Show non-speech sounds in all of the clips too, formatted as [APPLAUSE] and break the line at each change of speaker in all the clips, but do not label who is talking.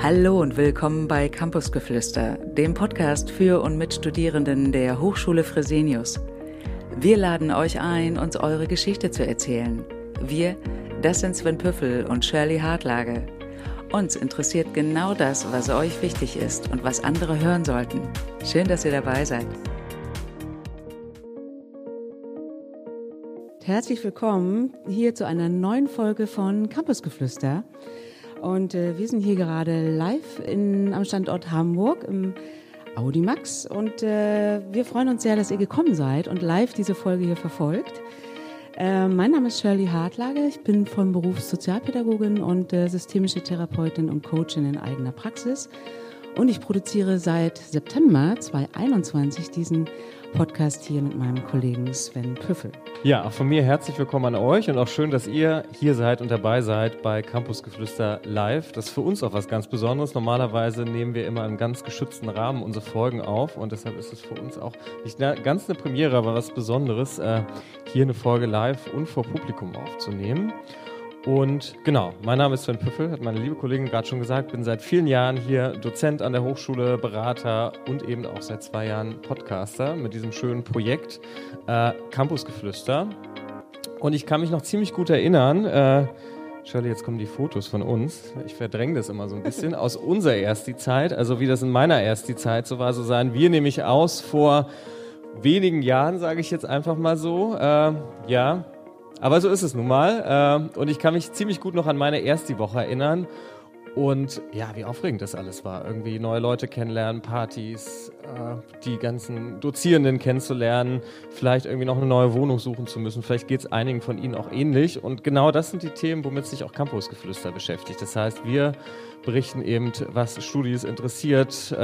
Hallo und willkommen bei Campusgeflüster, dem Podcast für und mit Studierenden der Hochschule Fresenius. Wir laden euch ein, uns eure Geschichte zu erzählen. Wir, das sind Sven Püffel und Shirley Hartlage. Uns interessiert genau das, was euch wichtig ist und was andere hören sollten. Schön, dass ihr dabei seid. Herzlich willkommen hier zu einer neuen Folge von Campusgeflüster. Und äh, wir sind hier gerade live in, am Standort Hamburg im Audimax und äh, wir freuen uns sehr, dass ihr gekommen seid und live diese Folge hier verfolgt. Äh, mein Name ist Shirley Hartlage, ich bin von Beruf Sozialpädagogin und äh, systemische Therapeutin und Coachin in eigener Praxis. Und ich produziere seit September 2021 diesen Podcast hier mit meinem Kollegen Sven Püffel.
Ja, auch von mir herzlich willkommen an euch und auch schön, dass ihr hier seid und dabei seid bei Campusgeflüster Live. Das ist für uns auch was ganz Besonderes. Normalerweise nehmen wir immer im ganz geschützten Rahmen unsere Folgen auf und deshalb ist es für uns auch nicht ganz eine Premiere, aber was Besonderes, äh, hier eine Folge live und vor Publikum aufzunehmen. Und genau, mein Name ist Sven Püffel, hat meine liebe Kollegin gerade schon gesagt, bin seit vielen Jahren hier Dozent an der Hochschule, Berater und eben auch seit zwei Jahren Podcaster mit diesem schönen Projekt äh, Campusgeflüster. Und ich kann mich noch ziemlich gut erinnern, äh, Shirley, jetzt kommen die Fotos von uns. Ich verdränge das immer so ein bisschen aus unserer Ersti-Zeit, also wie das in meiner Ersti-Zeit so war, so sahen wir nämlich aus vor wenigen Jahren, sage ich jetzt einfach mal so. Äh, ja, aber so ist es nun mal. Äh, und ich kann mich ziemlich gut noch an meine erste Woche erinnern. Und ja, wie aufregend das alles war. Irgendwie neue Leute kennenlernen, Partys, äh, die ganzen Dozierenden kennenzulernen, vielleicht irgendwie noch eine neue Wohnung suchen zu müssen. Vielleicht geht es einigen von Ihnen auch ähnlich. Und genau das sind die Themen, womit sich auch Campusgeflüster beschäftigt. Das heißt, wir berichten eben, was Studis interessiert, äh,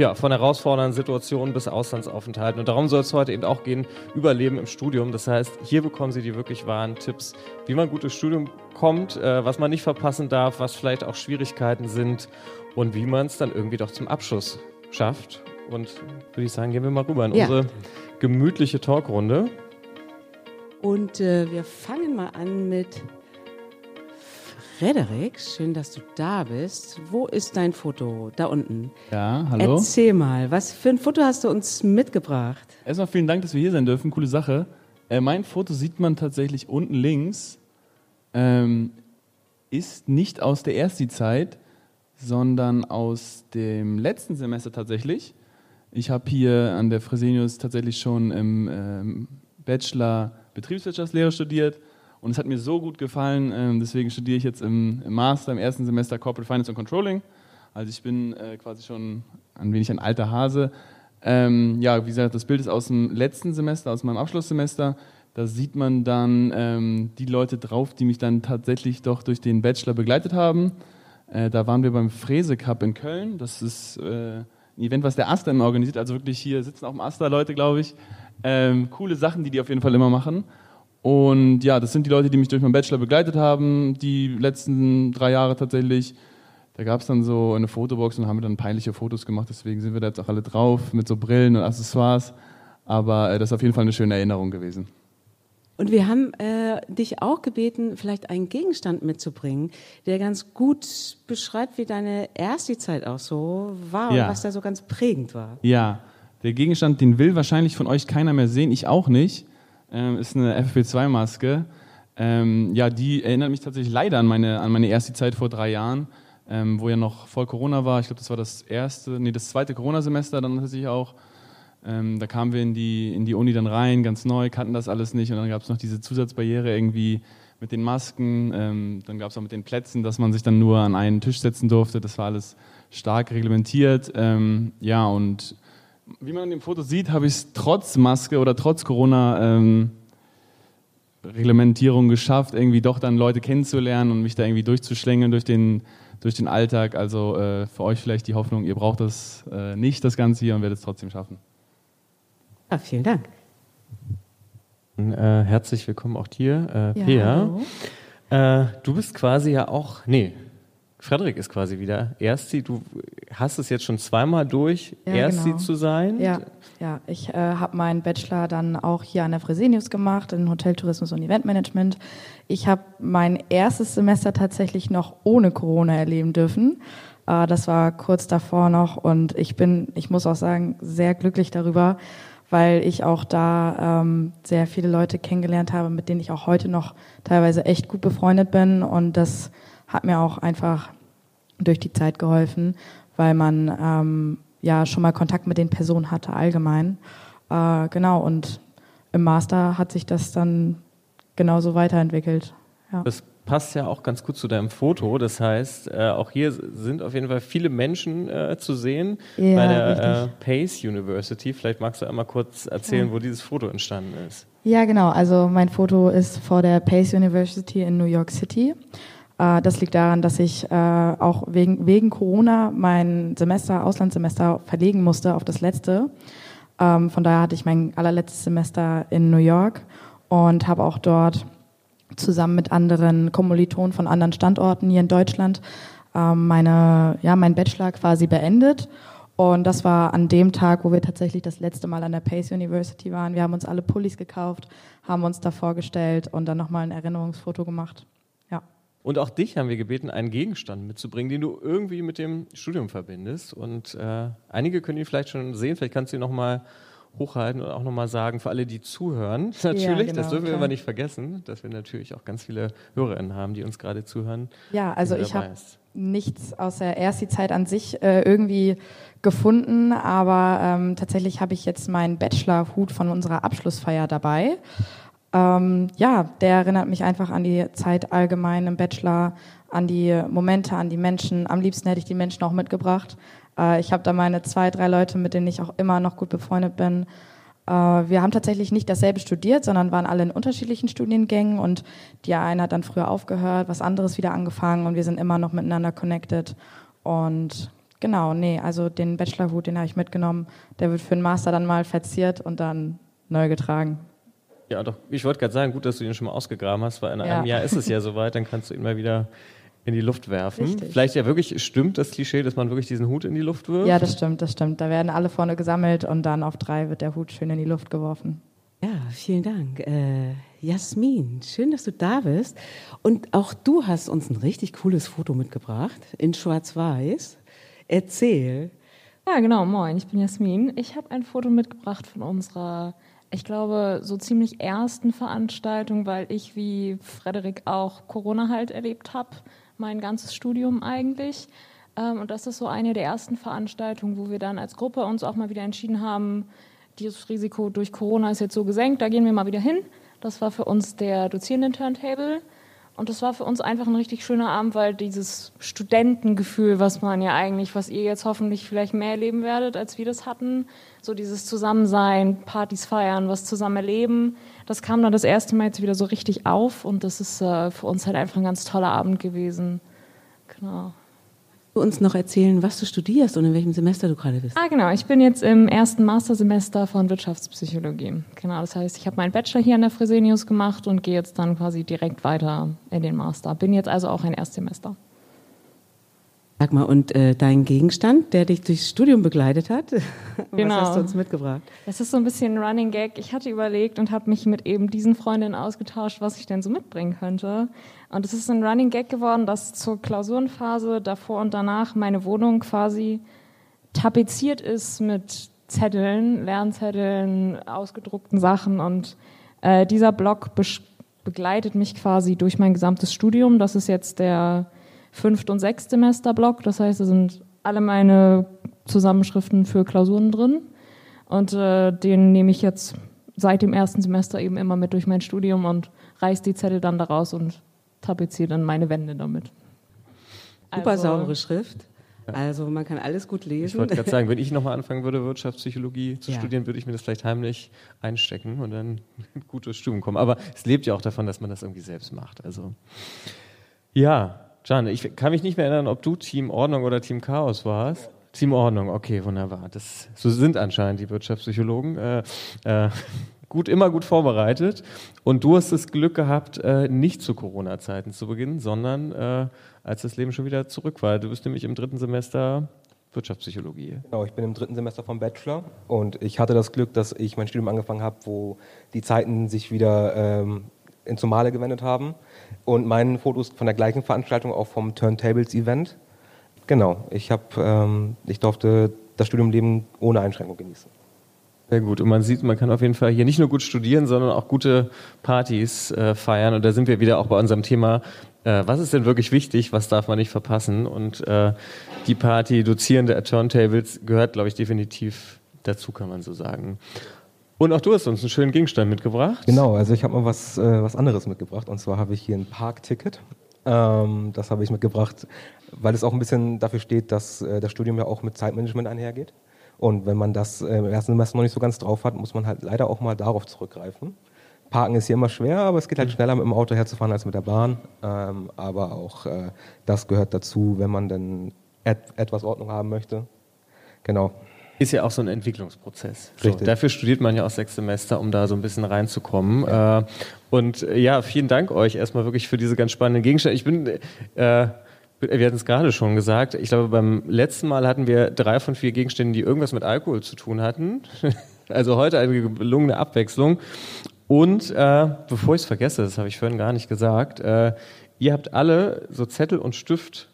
ja, von herausfordernden Situationen bis Auslandsaufenthalten. Und darum soll es heute eben auch gehen, Überleben im Studium. Das heißt, hier bekommen Sie die wirklich wahren Tipps, wie man gut ins Studium kommt, äh, was man nicht verpassen darf, was vielleicht auch Schwierigkeiten sind und wie man es dann irgendwie doch zum Abschluss schafft. Und würde ich sagen, gehen wir mal rüber in ja. unsere gemütliche Talkrunde.
Und äh, wir fangen mal an mit Frederik, schön, dass du da bist. Wo ist dein Foto? Da unten.
Ja, hallo.
Erzähl mal, was für ein Foto hast du uns mitgebracht?
Erstmal vielen Dank, dass wir hier sein dürfen. Coole Sache. Äh, mein Foto sieht man tatsächlich unten links. Ähm, ist nicht aus der Ersti-Zeit, sondern aus dem letzten Semester tatsächlich. Ich habe hier an der Fresenius tatsächlich schon im ähm, Bachelor Betriebswirtschaftslehre studiert und es hat mir so gut gefallen, ähm, deswegen studiere ich jetzt im, Master im ersten Semester Corporate Finance und Controlling. Also ich bin äh, quasi schon ein wenig ein alter Hase. Ähm, ja, wie gesagt, das Bild ist aus dem letzten Semester, aus meinem Abschlusssemester. Da sieht man dann ähm, die Leute drauf, die mich dann tatsächlich doch durch den Bachelor begleitet haben. Äh, da waren wir beim Fräse Cup in Köln. Das ist äh, ein Event, was der Aster immer organisiert. Also wirklich hier sitzen auch im Aster Leute, glaube ich. Coole Sachen, die die auf jeden Fall immer machen. Und ja, das sind die Leute, die mich durch meinen Bachelor begleitet haben, die letzten drei Jahre tatsächlich. Da gab es dann so eine Fotobox und haben wir dann peinliche Fotos gemacht, deswegen sind wir da jetzt auch alle drauf mit so Brillen und Accessoires. Aber äh, das ist auf jeden Fall eine schöne Erinnerung gewesen.
Und wir haben äh, dich auch gebeten, vielleicht einen Gegenstand mitzubringen, der ganz gut beschreibt, wie deine erste Zeit auch so war ja. und was da so ganz prägend war.
Ja, der Gegenstand, den will wahrscheinlich von euch keiner mehr sehen, ich auch nicht ähm, ist eine FFP2-Maske. Ähm, ja, die erinnert mich tatsächlich leider an meine, an meine erste Zeit vor drei Jahren, ähm, wo ja noch voll Corona war. Ich glaube, das war das erste, nee, das zweite Corona-Semester dann tatsächlich auch. Ähm, da kamen wir in die, in die Uni dann rein, ganz neu, kannten das alles nicht. Und dann gab es noch diese Zusatzbarriere irgendwie mit den Masken. Ähm, dann gab es auch mit den Plätzen, dass man sich dann nur an einen Tisch setzen durfte. Das war alles stark reglementiert. Ähm, ja, und wie man in dem Foto sieht, habe ich es trotz Maske oder trotz Corona ähm, Reglementierung geschafft, irgendwie doch dann Leute kennenzulernen und mich da irgendwie durchzuschlängeln durch den, durch den Alltag. Also äh, für euch vielleicht die Hoffnung, ihr braucht das äh, nicht, das Ganze hier, und werdet es trotzdem schaffen.
Ja, vielen Dank.
Äh, herzlich willkommen auch dir, äh, ja, Pea. Äh, du bist quasi ja auch, nee, Frederik ist quasi wieder Ersti. Du hast es jetzt schon zweimal durch,
Ja,
Ersti
genau.
zu sein.
Ja, ja. ich äh, habe meinen Bachelor dann auch hier an der Fresenius gemacht, in Hoteltourismus und Eventmanagement. Ich habe mein erstes Semester tatsächlich noch ohne Corona erleben dürfen. Äh, das war kurz davor noch und ich bin, ich muss auch sagen, sehr glücklich darüber, weil ich auch da ähm, sehr viele Leute kennengelernt habe, mit denen ich auch heute noch teilweise echt gut befreundet bin und das hat mir auch einfach durch die Zeit geholfen, weil man ähm, ja schon mal Kontakt mit den Personen hatte allgemein. Äh, genau, und im Master hat sich das dann genauso weiterentwickelt. Ja.
Das passt ja auch ganz gut zu deinem Foto. Das heißt, äh, auch hier sind auf jeden Fall viele Menschen äh, zu sehen
Ja,
bei der äh. Pace University. Vielleicht magst du einmal kurz erzählen, wo dieses Foto entstanden ist.
Ja, genau. Also mein Foto ist vor der Pace University in New York City. Äh, Das liegt daran, dass ich äh, auch wegen, wegen Corona mein Semester, Auslandssemester verlegen musste auf das letzte. Ähm, Von daher hatte ich mein allerletztes Semester in New York und habe auch dort zusammen mit anderen Kommilitonen von anderen Standorten hier in Deutschland ähm, meine, ja, mein Bachelor quasi beendet. Und das war an dem Tag, wo wir tatsächlich das letzte Mal an der Pace University waren. Wir haben uns alle Pullis gekauft, haben uns da vorgestellt und dann nochmal ein Erinnerungsfoto gemacht. Ja.
Und auch dich haben wir gebeten, einen Gegenstand mitzubringen, den du irgendwie mit dem Studium verbindest. Und äh, einige können ihn vielleicht schon sehen. Vielleicht kannst du ihn nochmal hochhalten und auch nochmal sagen, für alle, die zuhören, [LAUGHS] natürlich, das
genau,
dürfen wir
klar.
immer nicht vergessen, dass wir natürlich auch ganz viele HörerInnen haben, die uns gerade zuhören.
Ja, also
die
ich habe nichts aus der Ersti-Zeit an sich äh, irgendwie gefunden, aber ähm, tatsächlich habe ich jetzt meinen Bachelor-Hut von unserer Abschlussfeier dabei. Ähm, ja, der erinnert mich einfach an die Zeit allgemein im Bachelor, an die Momente, an die Menschen. Am liebsten hätte ich die Menschen auch mitgebracht. Äh, ich habe da meine zwei, drei Leute, mit denen ich auch immer noch gut befreundet bin. Äh, wir haben tatsächlich nicht dasselbe studiert, sondern waren alle in unterschiedlichen Studiengängen und die eine hat dann früher aufgehört, was anderes wieder angefangen und wir sind immer noch miteinander connected. Und genau, nee, also den Bachelorhut, den habe ich mitgenommen. Der wird für den Master dann mal verziert und dann neu getragen.
Ja, doch, ich wollte gerade sagen, gut, dass du ihn schon mal ausgegraben hast, weil in
Ja.
einem Jahr ist es ja [LAUGHS] soweit, dann kannst du ihn mal wieder in die Luft werfen.
Richtig.
Vielleicht ja wirklich stimmt das Klischee, dass man wirklich diesen Hut in die Luft wirft.
Ja, das stimmt, das stimmt. Da werden alle vorne gesammelt und dann auf drei wird der Hut schön in die Luft geworfen.
Ja, vielen Dank. Äh, Jasmin, schön, dass du da bist. Und auch du hast uns ein richtig cooles Foto mitgebracht in Schwarz-Weiß. Erzähl.
Ja, genau, moin, ich bin Jasmin. Ich habe ein Foto mitgebracht von unserer, ich glaube, so ziemlich ersten Veranstaltung, weil ich wie Frederik auch Corona halt erlebt habe, mein ganzes Studium eigentlich. Ähm, und das ist so eine der ersten Veranstaltungen, wo wir dann als Gruppe uns auch mal wieder entschieden haben, dieses Risiko durch Corona ist jetzt so gesenkt, da gehen wir mal wieder hin. Das war für uns der Dozierenden-Turntable. Und das war für uns einfach ein richtig schöner Abend, weil dieses Studentengefühl, was man ja eigentlich, was ihr jetzt hoffentlich vielleicht mehr erleben werdet, als wir das hatten, so dieses Zusammensein, Partys feiern, was zusammen erleben, das kam dann das erste Mal jetzt wieder so richtig auf und das ist äh, für uns halt einfach ein ganz toller Abend gewesen. Genau.
Du uns noch erzählen, was du studierst und in welchem Semester du gerade bist.
Ah, genau. Ich bin jetzt im ersten Mastersemester von Wirtschaftspsychologie. Genau, das heißt, ich habe meinen Bachelor hier an der Fresenius gemacht und gehe jetzt dann quasi direkt weiter in den Master. Bin jetzt also auch ein Erstsemester.
Sag mal, und äh, dein Gegenstand, der dich durchs Studium begleitet hat, [LAUGHS]
Genau.
was hast du uns mitgebracht?
Das ist so ein bisschen ein Running Gag. Ich hatte überlegt und habe mich mit eben diesen Freundinnen ausgetauscht, was ich denn so mitbringen könnte. Und es ist ein Running Gag geworden, dass zur Klausurenphase davor und danach meine Wohnung quasi tapeziert ist mit Zetteln, Lernzetteln, ausgedruckten Sachen. Und äh, dieser Blog begleitet mich quasi durch mein gesamtes Studium. Das ist jetzt der Fünft- und Sechstsemester-Blog. Das heißt, da sind alle meine Zusammenschriften für Klausuren drin. Und äh, den nehme ich jetzt seit dem ersten Semester eben immer mit durch mein Studium und reiß die Zettel dann daraus und tapeziere dann meine Wände damit.
Super
Also-
saubere Schrift. Also man kann alles gut
Ich
lesen.
wollte gerade [LAUGHS] sagen, wenn ich nochmal anfangen würde, Wirtschaftspsychologie zu
Ja.
studieren, würde ich mir das vielleicht heimlich einstecken und dann [LAUGHS] gut durchs Studium kommen. Aber es lebt ja auch davon, dass man das irgendwie selbst macht. Also ja, Can, ich kann mich nicht mehr erinnern, ob du Team Ordnung oder Team Chaos warst. Team Ordnung, okay, wunderbar. Das, so sind anscheinend die Wirtschaftspsychologen. Äh, äh, [LAUGHS] gut, immer gut vorbereitet. Und du hast das Glück gehabt, äh, nicht zu Corona-Zeiten zu beginnen, sondern äh, als das Leben schon wieder zurück war. Du bist nämlich im dritten Semester Wirtschaftspsychologie.
Genau, ich bin im dritten Semester vom Bachelor und ich hatte das Glück, dass ich mein Studium angefangen habe, wo die Zeiten sich wieder ähm, ins Normale gewendet haben. Und mein Fotos von der gleichen Veranstaltung, auch vom Turntables-Event. Genau, ich, hab, ähm, ich durfte das Studiumleben ohne Einschränkung genießen.
Sehr gut. Und man sieht, man kann auf jeden Fall hier nicht nur gut studieren, sondern auch gute Partys äh, feiern. Und da sind wir wieder auch bei unserem Thema, äh, was ist denn wirklich wichtig, was darf man nicht verpassen? Und äh, die Party Dozierende at Turntables gehört, glaube ich, definitiv dazu, kann man so sagen. Und auch du hast uns einen schönen Gegenstand mitgebracht.
Genau, also ich habe mal was, äh, was anderes mitgebracht. Und zwar habe ich hier ein Parkticket. Ähm, das habe ich mitgebracht, weil es auch ein bisschen dafür steht, dass äh, das Studium ja auch mit Zeitmanagement einhergeht. Und wenn man das äh, im ersten Semester noch nicht so ganz drauf hat, muss man halt leider auch mal darauf zurückgreifen. Parken ist hier immer schwer, aber es geht halt schneller mit dem Auto herzufahren als mit der Bahn. Ähm, aber auch äh, das gehört dazu, wenn man denn et etwas Ordnung haben möchte. Genau.
Ist ja auch so ein Entwicklungsprozess.
So,
dafür studiert man ja auch sechs Semester, um da so ein bisschen reinzukommen. Ja. Äh, und äh, ja, vielen Dank euch erstmal wirklich für diese ganz spannenden Gegenstände. Ich bin, äh, wir hatten es gerade schon gesagt, ich glaube, beim letzten Mal hatten wir drei von vier Gegenständen, die irgendwas mit Alkohol zu tun hatten. [LAUGHS] also heute eine gelungene Abwechslung. Und äh, bevor ich es vergesse, das habe ich vorhin gar nicht gesagt, äh, ihr habt alle so Zettel und Stift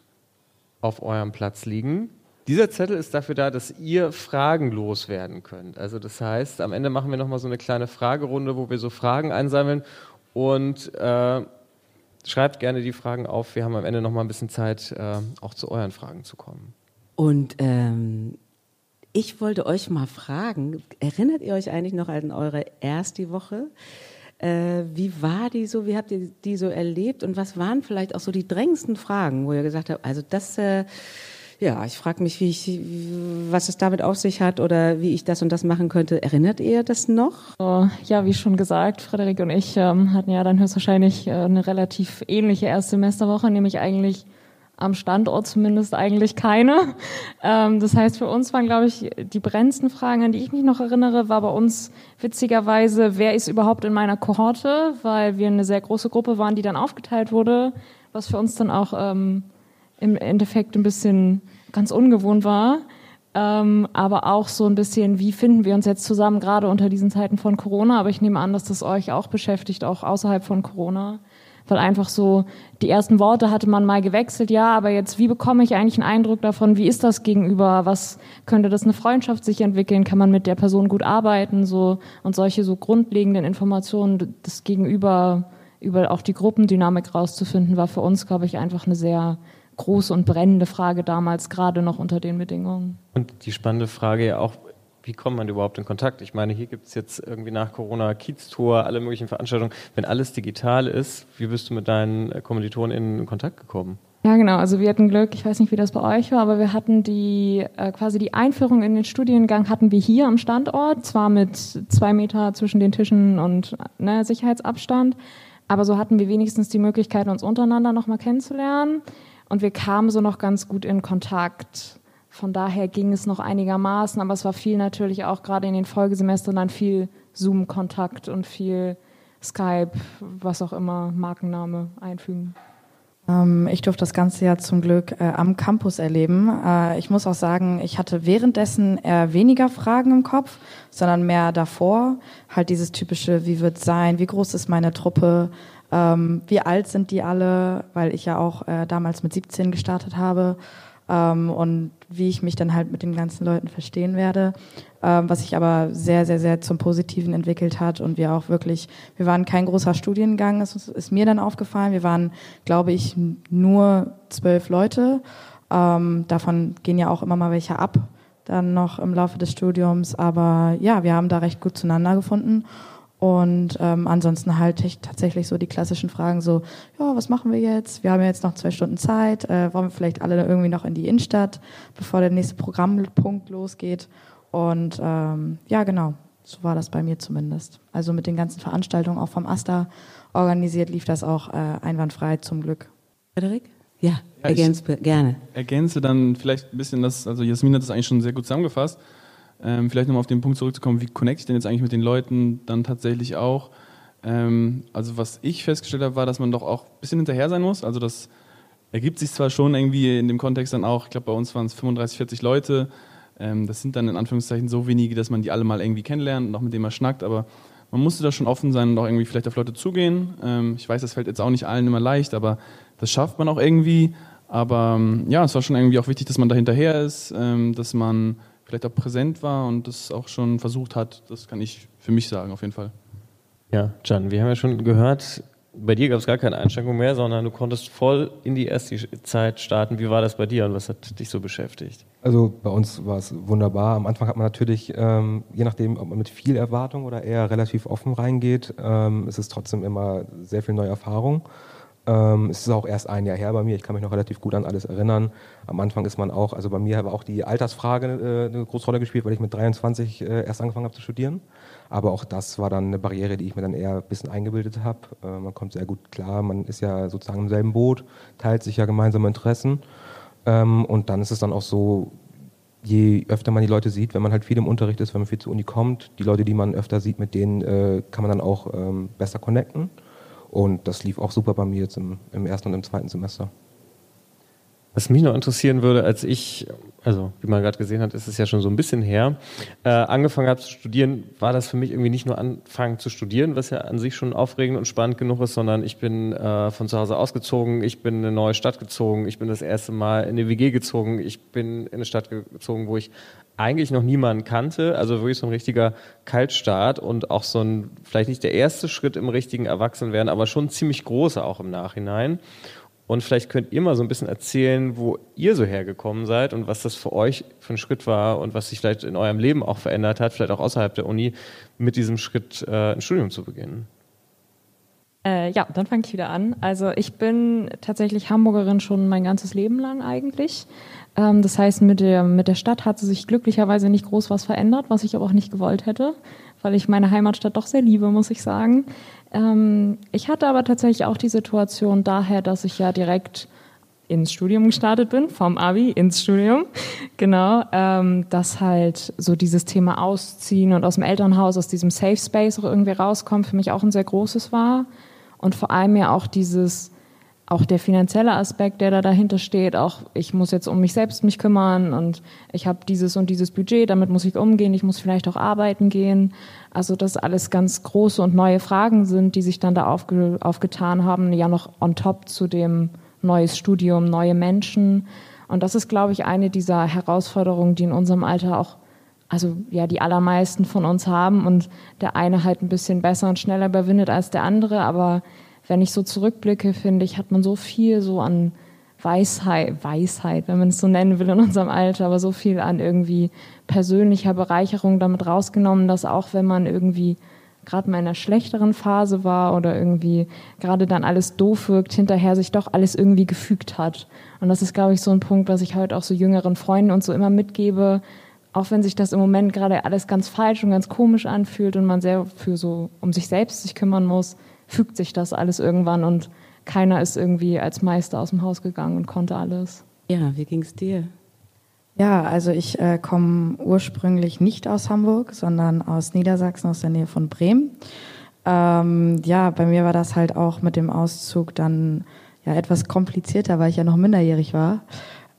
auf eurem Platz liegen. Dieser Zettel ist dafür da, dass ihr Fragen loswerden könnt. Also das heißt, am Ende machen wir nochmal so eine kleine Fragerunde, wo wir so Fragen einsammeln und äh, schreibt gerne die Fragen auf. Wir haben am Ende nochmal ein bisschen Zeit, äh, auch zu euren Fragen zu kommen.
Und ähm, ich wollte euch mal fragen, erinnert ihr euch eigentlich noch an eure erste Woche? Äh, wie war die so? Wie habt ihr die so erlebt? Und was waren vielleicht auch so die drängendsten Fragen, wo ihr gesagt habt, also das äh, ja, ich frage mich, wie ich, was es damit auf sich hat oder wie ich das und das machen könnte. Erinnert ihr das noch?
Ja, wie schon gesagt, Frederik und ich ähm, hatten ja dann höchstwahrscheinlich äh, eine relativ ähnliche Erstsemesterwoche, nämlich eigentlich am Standort zumindest eigentlich keine. [LAUGHS] Ähm, das heißt, für uns waren, glaube ich, die brennendsten Fragen, an die ich mich noch erinnere, war bei uns witzigerweise, wer ist überhaupt in meiner Kohorte, weil wir eine sehr große Gruppe waren, die dann aufgeteilt wurde, was für uns dann auch ähm, im Endeffekt ein bisschen ganz ungewohnt war. Ähm, aber auch so ein bisschen, wie finden wir uns jetzt zusammen, gerade unter diesen Zeiten von Corona. Aber ich nehme an, dass das euch auch beschäftigt, auch außerhalb von Corona. Weil einfach so, die ersten Worte hatte man mal gewechselt, ja, aber jetzt, wie bekomme ich eigentlich einen Eindruck davon, wie ist das gegenüber, was könnte das eine Freundschaft sich entwickeln, kann man mit der Person gut arbeiten, so, und solche so grundlegenden Informationen, das Gegenüber, über auch die Gruppendynamik rauszufinden, war für uns, glaube ich, einfach eine sehr große und brennende Frage damals, gerade noch unter den Bedingungen.
Und die spannende Frage ja auch, wie kommt man überhaupt in Kontakt? Ich meine, hier gibt es jetzt irgendwie nach Corona Kiez-Tour, alle möglichen Veranstaltungen. Wenn alles digital ist, wie bist du mit deinen Kommilitonen in Kontakt gekommen?
Ja, genau. Also wir hatten Glück. Ich weiß nicht, wie das bei euch war, aber wir hatten die äh, quasi die Einführung in den Studiengang hatten wir hier am Standort, zwar mit zwei Meter zwischen den Tischen und ne, Sicherheitsabstand, aber so hatten wir wenigstens die Möglichkeit, uns untereinander nochmal kennenzulernen. Und wir kamen so noch ganz gut in Kontakt. Von daher ging es noch einigermaßen, aber es war viel natürlich auch gerade in den Folgesemestern dann viel Zoom-Kontakt und viel Skype, was auch immer, Markenname einfügen.
Ähm, ich durfte das Ganze ja zum Glück äh, am Campus erleben. Äh, ich muss auch sagen, ich hatte währenddessen eher weniger Fragen im Kopf, sondern mehr davor. Halt dieses typische, wie wird sein, wie groß ist meine Truppe, ähm, wie alt sind die alle, weil ich ja auch äh, damals mit 17 gestartet habe. Ähm, und wie ich mich dann halt mit den ganzen Leuten verstehen werde, ähm, was sich aber sehr, sehr, sehr zum Positiven entwickelt hat und wir auch wirklich, wir waren kein großer Studiengang, es ist mir dann aufgefallen, wir waren, glaube ich, nur zwölf Leute, ähm, davon gehen ja auch immer mal welche ab, dann noch im Laufe des Studiums, aber ja, wir haben da recht gut zueinander gefunden und ähm, ansonsten halt tatsächlich so die klassischen Fragen so, ja, was machen wir jetzt? Wir haben jetzt noch zwei Stunden Zeit. Äh, wollen wir vielleicht alle irgendwie noch in die Innenstadt, bevor der nächste Programmpunkt losgeht? Und ähm, ja, genau, so war das bei mir zumindest. Also mit den ganzen Veranstaltungen auch vom AStA organisiert lief das auch äh, einwandfrei zum Glück.
Frederik? Ja, ja ergänze gerne.
Ergänze dann vielleicht ein bisschen das, also Jasmin hat das eigentlich schon sehr gut zusammengefasst. Ähm, vielleicht nochmal auf den Punkt zurückzukommen, wie connecte ich denn jetzt eigentlich mit den Leuten dann tatsächlich auch? Ähm, also was ich festgestellt habe, war, dass man doch auch ein bisschen hinterher sein muss. Also dass ergibt sich zwar schon irgendwie in dem Kontext dann auch, ich glaube, bei uns waren es 35, 40 Leute. Ähm, das sind dann in Anführungszeichen so wenige, dass man die alle mal irgendwie kennenlernt und auch mit denen mal schnackt, aber man musste da schon offen sein und auch irgendwie vielleicht auf Leute zugehen. Ähm, ich weiß, das fällt jetzt auch nicht allen immer leicht, aber das schafft man auch irgendwie. Aber ähm, ja, es war schon irgendwie auch wichtig, dass man da hinterher ist, ähm, dass man vielleicht auch präsent war und das auch schon versucht hat. Das kann ich für mich sagen, auf jeden Fall.
Ja, Can, wir haben ja schon gehört, bei dir gab es gar keine Einschränkung mehr, sondern du konntest voll in die erste Zeit starten. Wie war das bei dir und was hat dich so beschäftigt?
Also bei uns war es wunderbar. Am Anfang hat man natürlich, ähm, je nachdem, ob man mit viel Erwartung oder eher relativ offen reingeht, ähm, ist es trotzdem immer sehr viel neue Erfahrung. Ähm, es ist auch erst ein Jahr her bei mir. Ich kann mich noch relativ gut an alles erinnern. Am Anfang ist man auch, also bei mir habe auch die Altersfrage äh, eine große Rolle gespielt, weil ich mit 23 äh, erst angefangen habe zu studieren. Aber auch das war dann eine Barriere, die ich mir dann eher ein bisschen eingebildet habe. Äh, man kommt sehr gut klar, man ist ja sozusagen im selben Boot, teilt sich ja gemeinsame Interessen. Ähm, und dann ist es dann auch so, je öfter man die Leute sieht, wenn man halt viel im Unterricht ist, wenn man viel zur Uni kommt, die Leute, die man öfter sieht, mit denen äh, kann man dann auch ähm, besser connecten. Und das lief auch super bei mir jetzt im, im ersten und im zweiten Semester.
Was mich noch interessieren würde, als ich, also wie man gerade gesehen hat, ist es ja schon so ein bisschen her, äh, angefangen habe zu studieren, war das für mich irgendwie nicht nur anfangen zu studieren, was ja an sich schon aufregend und spannend genug ist, sondern ich bin äh, von zu Hause ausgezogen, ich bin in eine neue Stadt gezogen, ich bin das erste Mal in eine WG gezogen, ich bin in eine Stadt gezogen, wo ich eigentlich noch niemanden kannte, also wirklich so ein richtiger Kaltstart und auch so ein, vielleicht nicht der erste Schritt im richtigen Erwachsenwerden, aber schon ziemlich großer auch im Nachhinein. Und vielleicht könnt ihr mal so ein bisschen erzählen, wo ihr so hergekommen seid und was das für euch für ein Schritt war und was sich vielleicht in eurem Leben auch verändert hat, vielleicht auch außerhalb der Uni, mit diesem Schritt äh, ein Studium zu beginnen.
Äh, ja, dann fange ich wieder an. Also ich bin tatsächlich Hamburgerin schon mein ganzes Leben lang eigentlich. Ähm, das heißt, mit der, mit der Stadt hat sich glücklicherweise nicht groß was verändert, was ich aber auch nicht gewollt hätte, weil ich meine Heimatstadt doch sehr liebe, muss ich sagen. Ähm, ich hatte aber tatsächlich auch die Situation daher, dass ich ja direkt ins Studium gestartet bin, vom Abi ins Studium, [LAUGHS] genau, ähm, dass halt so dieses Thema Ausziehen und aus dem Elternhaus, aus diesem Safe Space auch irgendwie rauskommen, für mich auch ein sehr großes war. Und vor allem ja auch dieses, auch der finanzielle Aspekt, der da dahinter steht, auch ich muss jetzt um mich selbst mich kümmern und ich habe dieses und dieses Budget, damit muss ich umgehen, ich muss vielleicht auch arbeiten gehen. Also dass alles ganz große und neue Fragen sind, die sich dann da aufge, aufgetan haben, ja noch on top zu dem neues Studium, neue Menschen. Und das ist, glaube ich, eine dieser Herausforderungen, die in unserem Alter auch, also ja, die allermeisten von uns haben und der eine halt ein bisschen besser und schneller überwindet als der andere, aber wenn ich so zurückblicke, finde ich, hat man so viel so an Weisheit, Weisheit, wenn man es so nennen will in unserem Alter, aber so viel an irgendwie persönlicher Bereicherung damit rausgenommen, dass auch wenn man irgendwie gerade mal in einer schlechteren Phase war oder irgendwie gerade dann alles doof wirkt, hinterher sich doch alles irgendwie gefügt hat. Und das ist, glaube ich, so ein Punkt, was ich heute auch so jüngeren Freunden und so immer mitgebe, auch wenn sich das im Moment gerade alles ganz falsch und ganz komisch anfühlt und man sehr für so um sich selbst sich kümmern muss, fügt sich das alles irgendwann und keiner ist irgendwie als Meister aus dem Haus gegangen und konnte alles.
Ja, wie ging es dir?
Ja, also ich äh, komme ursprünglich nicht aus Hamburg, sondern aus Niedersachsen, aus der Nähe von Bremen. Ähm, ja, bei mir war das halt auch mit dem Auszug dann ja etwas komplizierter, weil ich ja noch minderjährig war.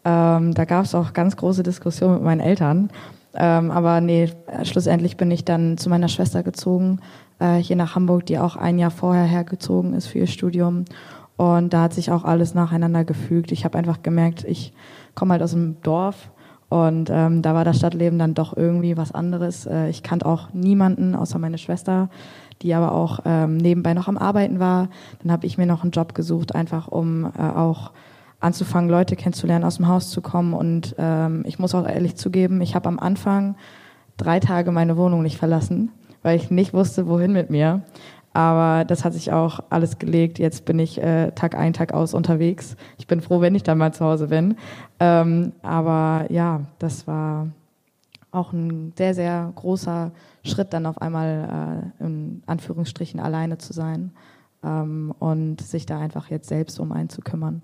Ähm, da gab es auch ganz große Diskussionen mit meinen Eltern. Ähm, aber nee, schlussendlich bin ich dann zu meiner Schwester gezogen, äh, hier nach Hamburg, die auch ein Jahr vorher hergezogen ist für ihr Studium. Und da hat sich auch alles nacheinander gefügt. Ich habe einfach gemerkt, ich komme halt aus dem Dorf und ähm, da war das Stadtleben dann doch irgendwie was anderes. Äh, ich kannte auch niemanden außer meine Schwester, die aber auch ähm, nebenbei noch am Arbeiten war. Dann habe ich mir noch einen Job gesucht, einfach um äh, auch anzufangen, Leute kennenzulernen, aus dem Haus zu kommen. Und ähm, ich muss auch ehrlich zugeben, ich habe am Anfang drei Tage meine Wohnung nicht verlassen weil ich nicht wusste, wohin mit mir. Aber das hat sich auch alles gelegt. Jetzt bin ich äh, Tag ein, Tag aus unterwegs. Ich bin froh, wenn ich dann mal zu Hause bin. Ähm, aber ja, das war auch ein sehr, sehr großer Schritt, dann auf einmal äh, in Anführungsstrichen alleine zu sein ähm, und sich da einfach jetzt selbst um einen zu kümmern.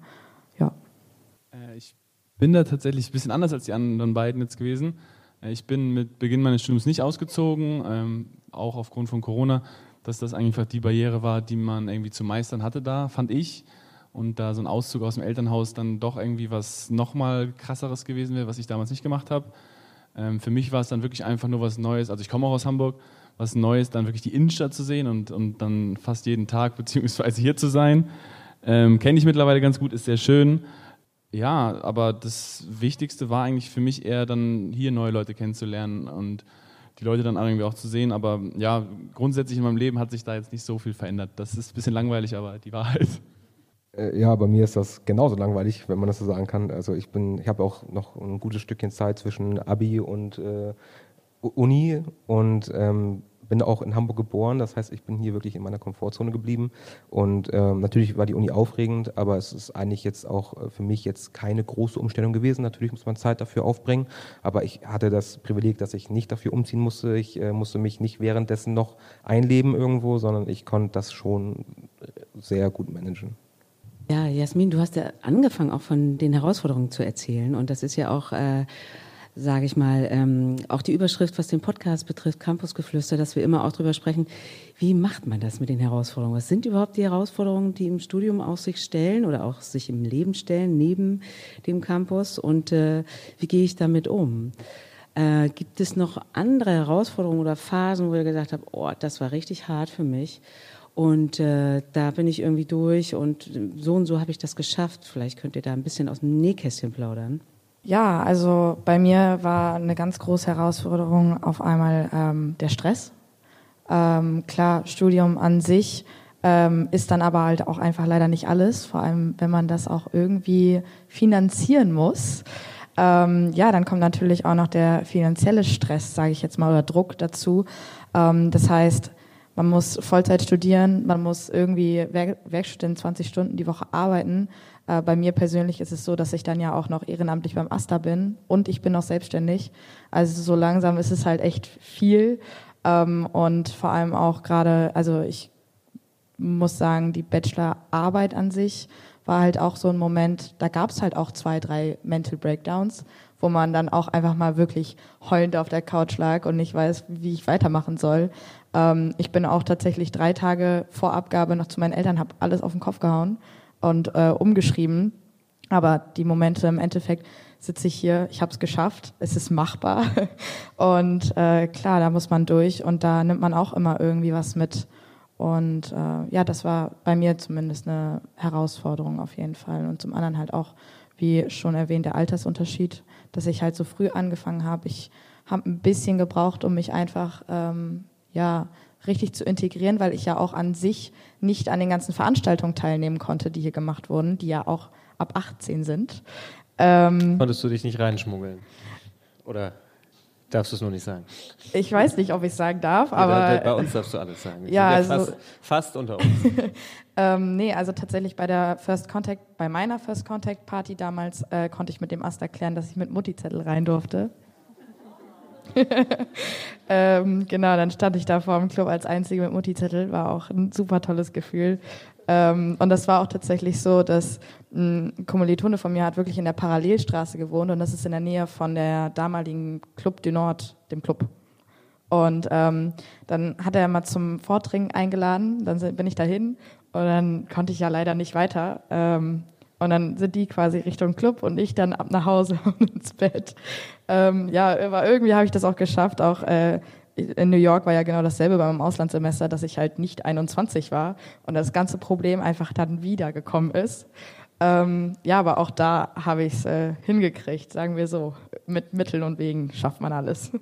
Bin da tatsächlich ein bisschen anders als die anderen beiden jetzt gewesen. Äh, ich bin mit Beginn meines Studiums nicht ausgezogen. Ähm, auch aufgrund von Corona, dass das einfach die Barriere war, die man irgendwie zu meistern hatte da, fand ich. und da so ein Auszug aus dem Elternhaus dann doch irgendwie was nochmal krasseres gewesen wäre, was ich damals nicht gemacht habe. Ähm, für mich war es dann wirklich einfach nur was Neues. Also ich komme auch aus Hamburg, was Neues, dann wirklich die Innenstadt zu sehen und, und dann fast jeden Tag [LAUGHS] beziehungsweise hier zu sein. Ähm, Kenne ich mittlerweile ganz gut, ist sehr schön. Ja, aber das Wichtigste war eigentlich für mich eher dann hier neue Leute kennenzulernen und die Leute dann irgendwie auch zu sehen. Aber ja, grundsätzlich in meinem Leben hat sich da jetzt nicht so viel verändert. Das ist ein bisschen langweilig, aber die Wahrheit.
Äh, ja, bei mir ist das genauso langweilig, wenn man das so sagen kann. Also ich bin, ich habe auch noch ein gutes Stückchen Zeit zwischen Abi und äh, Uni und ähm, bin auch in Hamburg geboren. Das heißt, ich bin hier wirklich in meiner Komfortzone geblieben. Und ähm, natürlich war die Uni aufregend, aber es ist eigentlich jetzt auch äh, für mich jetzt keine große Umstellung gewesen. Natürlich muss man Zeit dafür aufbringen, aber ich hatte das Privileg, dass ich nicht dafür umziehen musste. Ich äh, musste mich nicht währenddessen noch einleben irgendwo, sondern ich konnte das schon äh, sehr gut managen.
Ja, Jasmin, du hast ja angefangen, auch von den Herausforderungen zu erzählen. Und das ist ja auch, äh, sage ich mal, ähm, auch die Überschrift, was den Podcast betrifft, Campusgeflüster, dass wir immer auch drüber sprechen, wie macht man das mit den Herausforderungen? Was sind überhaupt die Herausforderungen, die im Studium auf sich stellen oder auch sich im Leben stellen, neben dem Campus? Und äh, wie gehe ich damit um? Äh, gibt es noch andere Herausforderungen oder Phasen, wo ihr gesagt habt, oh, das war richtig hart für mich? Und äh, da bin ich irgendwie durch und so und so habe ich das geschafft. Vielleicht könnt ihr da ein bisschen aus dem Nähkästchen plaudern.
Ja, also bei mir war eine ganz große Herausforderung auf einmal ähm, der Stress. Ähm, klar, Studium an sich ähm, ist dann aber halt auch einfach leider nicht alles, vor allem wenn man das auch irgendwie finanzieren muss. Ähm, ja, dann kommt natürlich auch noch der finanzielle Stress, sage ich jetzt mal, oder Druck dazu. Ähm, das heißt, man muss Vollzeit studieren, man muss irgendwie Werk Werkstudent 20 Stunden die Woche arbeiten. Äh, bei mir persönlich ist es so, dass ich dann ja auch noch ehrenamtlich beim AStA bin und ich bin noch selbstständig. Also so langsam ist es halt echt viel. Ähm, und vor allem auch gerade, also ich muss sagen, die Bachelorarbeit an sich war halt auch so ein Moment, da gab es halt auch zwei, drei Mental Breakdowns, wo man dann auch einfach mal wirklich heulend auf der Couch lag und nicht weiß, wie ich weitermachen soll. Ähm, ich bin auch tatsächlich drei Tage vor Abgabe noch zu meinen Eltern, habe alles auf den Kopf gehauen und äh, umgeschrieben. Aber die Momente im Endeffekt sitze ich hier, ich habe es geschafft, es ist machbar. [LAUGHS] Und äh, klar, da muss man durch und da nimmt man auch immer irgendwie was mit. Und äh, ja, das war bei mir zumindest eine Herausforderung auf jeden Fall. Und zum anderen halt auch, wie schon erwähnt, der Altersunterschied, dass ich halt so früh angefangen habe. Ich habe ein bisschen gebraucht, um mich einfach ähm, ja, richtig zu integrieren, weil ich ja auch an sich nicht an den ganzen Veranstaltungen teilnehmen konnte, die hier gemacht wurden, die ja auch ab 18 sind.
Ähm, Konntest du dich nicht reinschmuggeln? Oder darfst du es nur nicht sagen?
Ich weiß nicht, ob ich sagen darf, aber.
Ja, bei uns darfst du alles sagen.
ja, also,
fast, fast, unter uns. [LAUGHS]
ähm, nee, also tatsächlich bei der First Contact, bei meiner First Contact Party damals äh, konnte ich mit dem Ast erklären, dass ich mit Mutti-Zettel rein durfte. [LAUGHS] ähm, genau, dann stand ich da vor dem Club als Einzige mit Mutti-Zettel, war auch ein super tolles Gefühl. Ähm, und das war auch tatsächlich so, dass ein Kommilitone von mir hat wirklich in der Parallelstraße gewohnt und das ist in der Nähe von der damaligen Club du Nord, dem Club. Und ähm, dann hat er mal zum Vordringen eingeladen, dann bin ich dahin und dann konnte ich ja leider nicht weiter. Ähm, und dann sind die quasi Richtung Club und ich dann ab nach Hause [LAUGHS] und ins Bett. Ähm, ja, aber irgendwie habe ich das auch geschafft. Auch äh, in New York war ja genau dasselbe beim Auslandssemester, dass ich halt nicht 21 war und das ganze Problem einfach dann wiedergekommen ist. Ähm, ja, aber auch da habe ich es äh, hingekriegt, sagen wir so. Mit Mitteln und Wegen schafft man alles. [LAUGHS]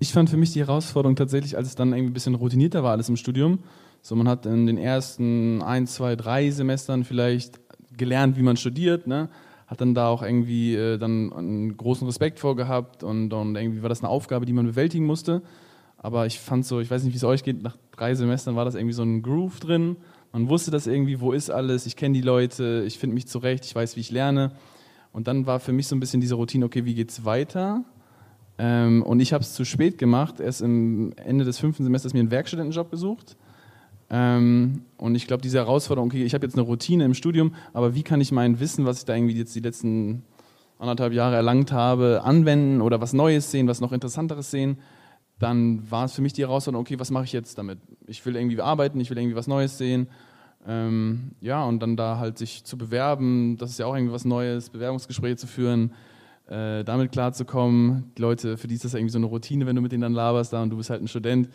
Ich fand für mich die Herausforderung tatsächlich, als es dann irgendwie ein bisschen routinierter war alles im Studium. So, man hat in den ersten ein, zwei, drei Semestern vielleicht gelernt, wie man studiert, ne? hat dann da auch irgendwie äh, dann einen großen Respekt vorgehabt und, und irgendwie war das eine Aufgabe, die man bewältigen musste. Aber ich fand so, ich weiß nicht, wie es euch geht, nach drei Semestern war das irgendwie so ein Groove drin. Man wusste das irgendwie, wo ist alles, ich kenne die Leute, ich finde mich zurecht, ich weiß, wie ich lerne. Und dann war für mich so ein bisschen diese Routine, okay, wie geht's weiter? Ähm, und ich habe es zu spät gemacht, erst im Ende des fünften Semesters mir einen Werkstudentenjob gesucht ähm, und ich glaube, diese Herausforderung, okay, ich habe jetzt eine Routine im Studium, aber wie kann ich mein Wissen, was ich da irgendwie jetzt die letzten anderthalb Jahre erlangt habe, anwenden oder was Neues sehen, was noch Interessanteres sehen, dann war es für mich die Herausforderung, okay, was mache ich jetzt damit? Ich will irgendwie arbeiten, ich will irgendwie was Neues sehen. Ähm, ja, und dann da halt sich zu bewerben, das ist ja auch irgendwie was Neues, Bewerbungsgespräche zu führen, äh, damit klarzukommen. Die Leute, für die ist das irgendwie so eine Routine, wenn du mit denen dann laberst da und du bist halt ein Student.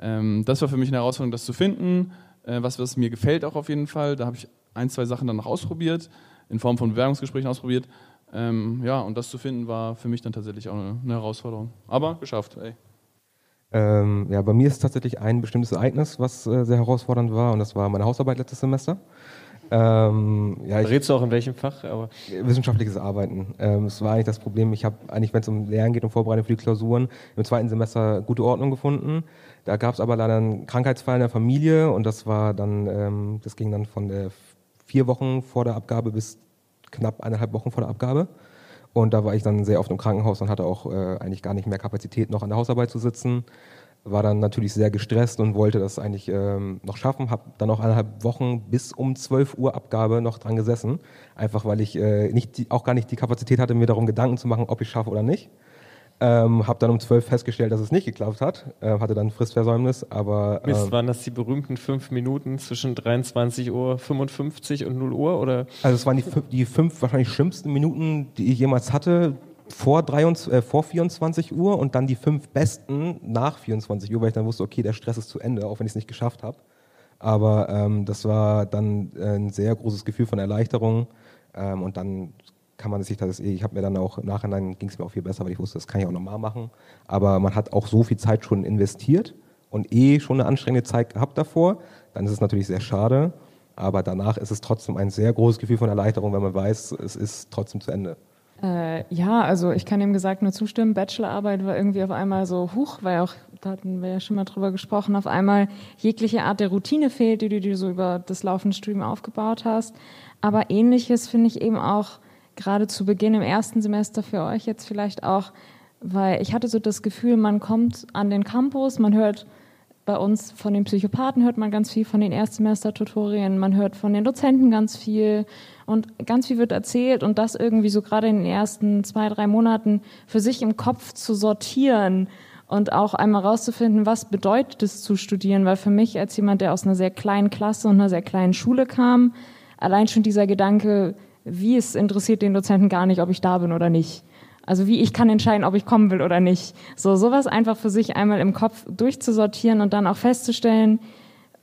Ähm, das war für mich eine Herausforderung, das zu finden, äh, was, was mir gefällt auch auf jeden Fall. Da habe ich ein, zwei Sachen dann noch ausprobiert, in Form von Bewerbungsgesprächen ausprobiert. Ähm, ja, und das zu finden war für mich dann tatsächlich auch eine, eine Herausforderung. Aber geschafft, ey.
Ähm, ja, bei mir ist tatsächlich ein bestimmtes Ereignis, was äh, sehr herausfordernd war, und das war meine Hausarbeit letztes Semester.
Ähm, ja, ich, Redest du auch in welchem Fach? Aber
wissenschaftliches Arbeiten. Ähm, es war eigentlich das Problem, ich habe eigentlich, wenn es um Lernen geht und Vorbereitung für die Klausuren, im zweiten Semester gute Ordnung gefunden. Da gab es aber leider einen Krankheitsfall in der Familie und das war dann, ähm, das ging dann von der vier Wochen vor der Abgabe bis knapp eineinhalb Wochen vor der Abgabe. Und da war ich dann sehr oft im Krankenhaus und hatte auch äh, eigentlich gar nicht mehr Kapazität, noch an der Hausarbeit zu sitzen. War dann natürlich sehr gestresst und wollte das eigentlich ähm, noch schaffen. Habe dann noch eineinhalb Wochen bis um 12 Uhr Abgabe noch dran gesessen. Einfach weil ich äh, nicht die, auch gar nicht die Kapazität hatte, mir darum Gedanken zu machen, ob ich schaffe oder nicht. Ähm, habe dann um 12 festgestellt, dass es nicht geklappt hat. Äh, hatte dann Fristversäumnis, aber.
Ähm, Mist, waren das die berühmten fünf Minuten zwischen 23 Uhr 55 und 0 Uhr? Oder?
Also, es waren die, die fünf wahrscheinlich schlimmsten Minuten, die ich jemals hatte. Vor, 23, äh, vor 24 Uhr und dann die fünf besten nach 24 Uhr, weil ich dann wusste, okay, der Stress ist zu Ende, auch wenn ich es nicht geschafft habe. Aber ähm, das war dann ein sehr großes Gefühl von Erleichterung. Ähm, und dann kann man sich das, ich habe mir dann auch im Nachhinein ging es mir auch viel besser, weil ich wusste, das kann ich auch nochmal machen. Aber man hat auch so viel Zeit schon investiert und eh schon eine anstrengende Zeit gehabt davor, dann ist es natürlich sehr schade. Aber danach ist es trotzdem ein sehr großes Gefühl von Erleichterung, wenn man weiß, es ist trotzdem zu Ende.
Äh, ja, also ich kann dem gesagt nur zustimmen. Bachelorarbeit war irgendwie auf einmal so, huch, weil auch, da hatten wir ja schon mal drüber gesprochen, auf einmal jegliche Art der Routine fehlt, die du dir so über das laufende Studium aufgebaut hast. Aber ähnliches finde ich eben auch gerade zu Beginn im ersten Semester für euch jetzt vielleicht auch, weil ich hatte so das Gefühl, man kommt an den Campus, man hört bei uns von den Psychopathen hört man ganz viel von den Erstsemester-Tutorien, man hört von den Dozenten ganz viel und ganz viel wird erzählt und das irgendwie so gerade in den ersten zwei, drei Monaten für sich im Kopf zu sortieren und auch einmal rauszufinden, was bedeutet es zu studieren, weil für mich als jemand, der aus einer sehr kleinen Klasse und einer sehr kleinen Schule kam, allein schon dieser Gedanke, wie es interessiert den Dozenten gar nicht, ob ich da bin oder nicht. Also wie ich kann entscheiden, ob ich kommen will oder nicht. So sowas einfach für sich einmal im Kopf durchzusortieren und dann auch festzustellen,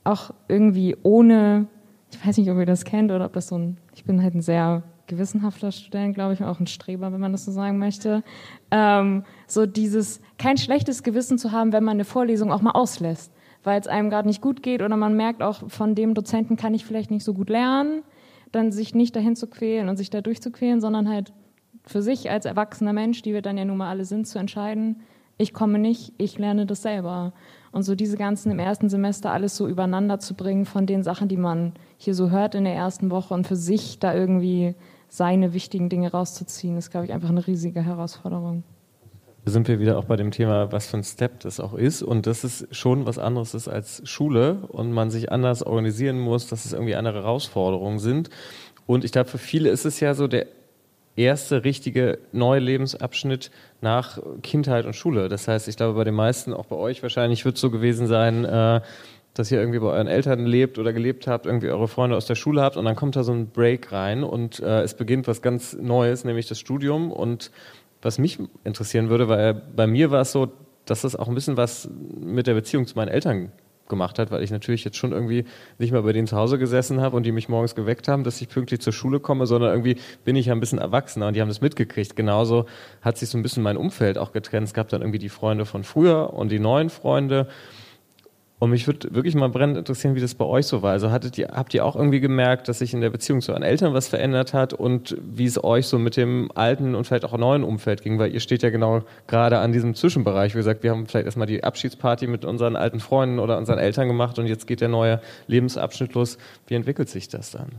auch irgendwie ohne, ich weiß nicht, ob ihr das kennt oder ob das so ein, ich bin halt ein sehr gewissenhafter Student, glaube ich, auch ein Streber, wenn man das so sagen möchte. Ähm, so dieses, kein schlechtes Gewissen zu haben, wenn man eine Vorlesung auch mal auslässt, weil es einem gerade nicht gut geht oder man merkt auch, von dem Dozenten kann ich vielleicht nicht so gut lernen dann sich nicht dahin zu quälen und sich da durchzuquälen, sondern halt für sich als erwachsener Mensch, die wir dann ja nun mal alle sind, zu entscheiden, ich komme nicht, ich lerne das selber. Und so diese ganzen im ersten Semester alles so übereinander zu bringen von den Sachen, die man hier so hört in der ersten Woche und für sich da irgendwie seine wichtigen Dinge rauszuziehen, ist, glaube ich, einfach eine riesige Herausforderung.
Sind wir wieder auch bei dem Thema, was für ein Step das auch ist. Und das ist schon was anderes ist als Schule und man sich anders organisieren muss, dass es irgendwie andere Herausforderungen sind. Und ich glaube, für viele ist es ja so der erste richtige neue Lebensabschnitt nach Kindheit und Schule. Das heißt, ich glaube, bei den meisten, auch bei euch wahrscheinlich, wird es so gewesen sein, äh, dass ihr irgendwie bei euren Eltern lebt oder gelebt habt, irgendwie eure Freunde aus der Schule habt und dann kommt da so ein Break rein und äh, es beginnt was ganz Neues, nämlich das Studium und was mich interessieren würde, weil bei mir war es so, dass das auch ein bisschen was mit der Beziehung zu meinen Eltern gemacht hat, weil ich natürlich jetzt schon irgendwie nicht mal bei denen zu Hause gesessen habe und die mich morgens geweckt haben, dass ich pünktlich zur Schule komme, sondern irgendwie bin ich ja ein bisschen erwachsener und die haben das mitgekriegt. Genauso hat sich so ein bisschen mein Umfeld auch getrennt. Es gab dann irgendwie die Freunde von früher und die neuen Freunde und mich würde wirklich mal brennend interessieren, wie das bei euch so war. Also hattet ihr, habt ihr auch irgendwie gemerkt, dass sich in der Beziehung zu euren Eltern was verändert hat und wie es euch so mit dem alten und vielleicht auch neuen Umfeld ging? Weil ihr steht ja genau gerade an diesem Zwischenbereich. Wie gesagt, wir haben vielleicht erstmal die Abschiedsparty mit unseren alten Freunden oder unseren Eltern gemacht und jetzt geht der neue Lebensabschnitt los. Wie entwickelt sich das dann?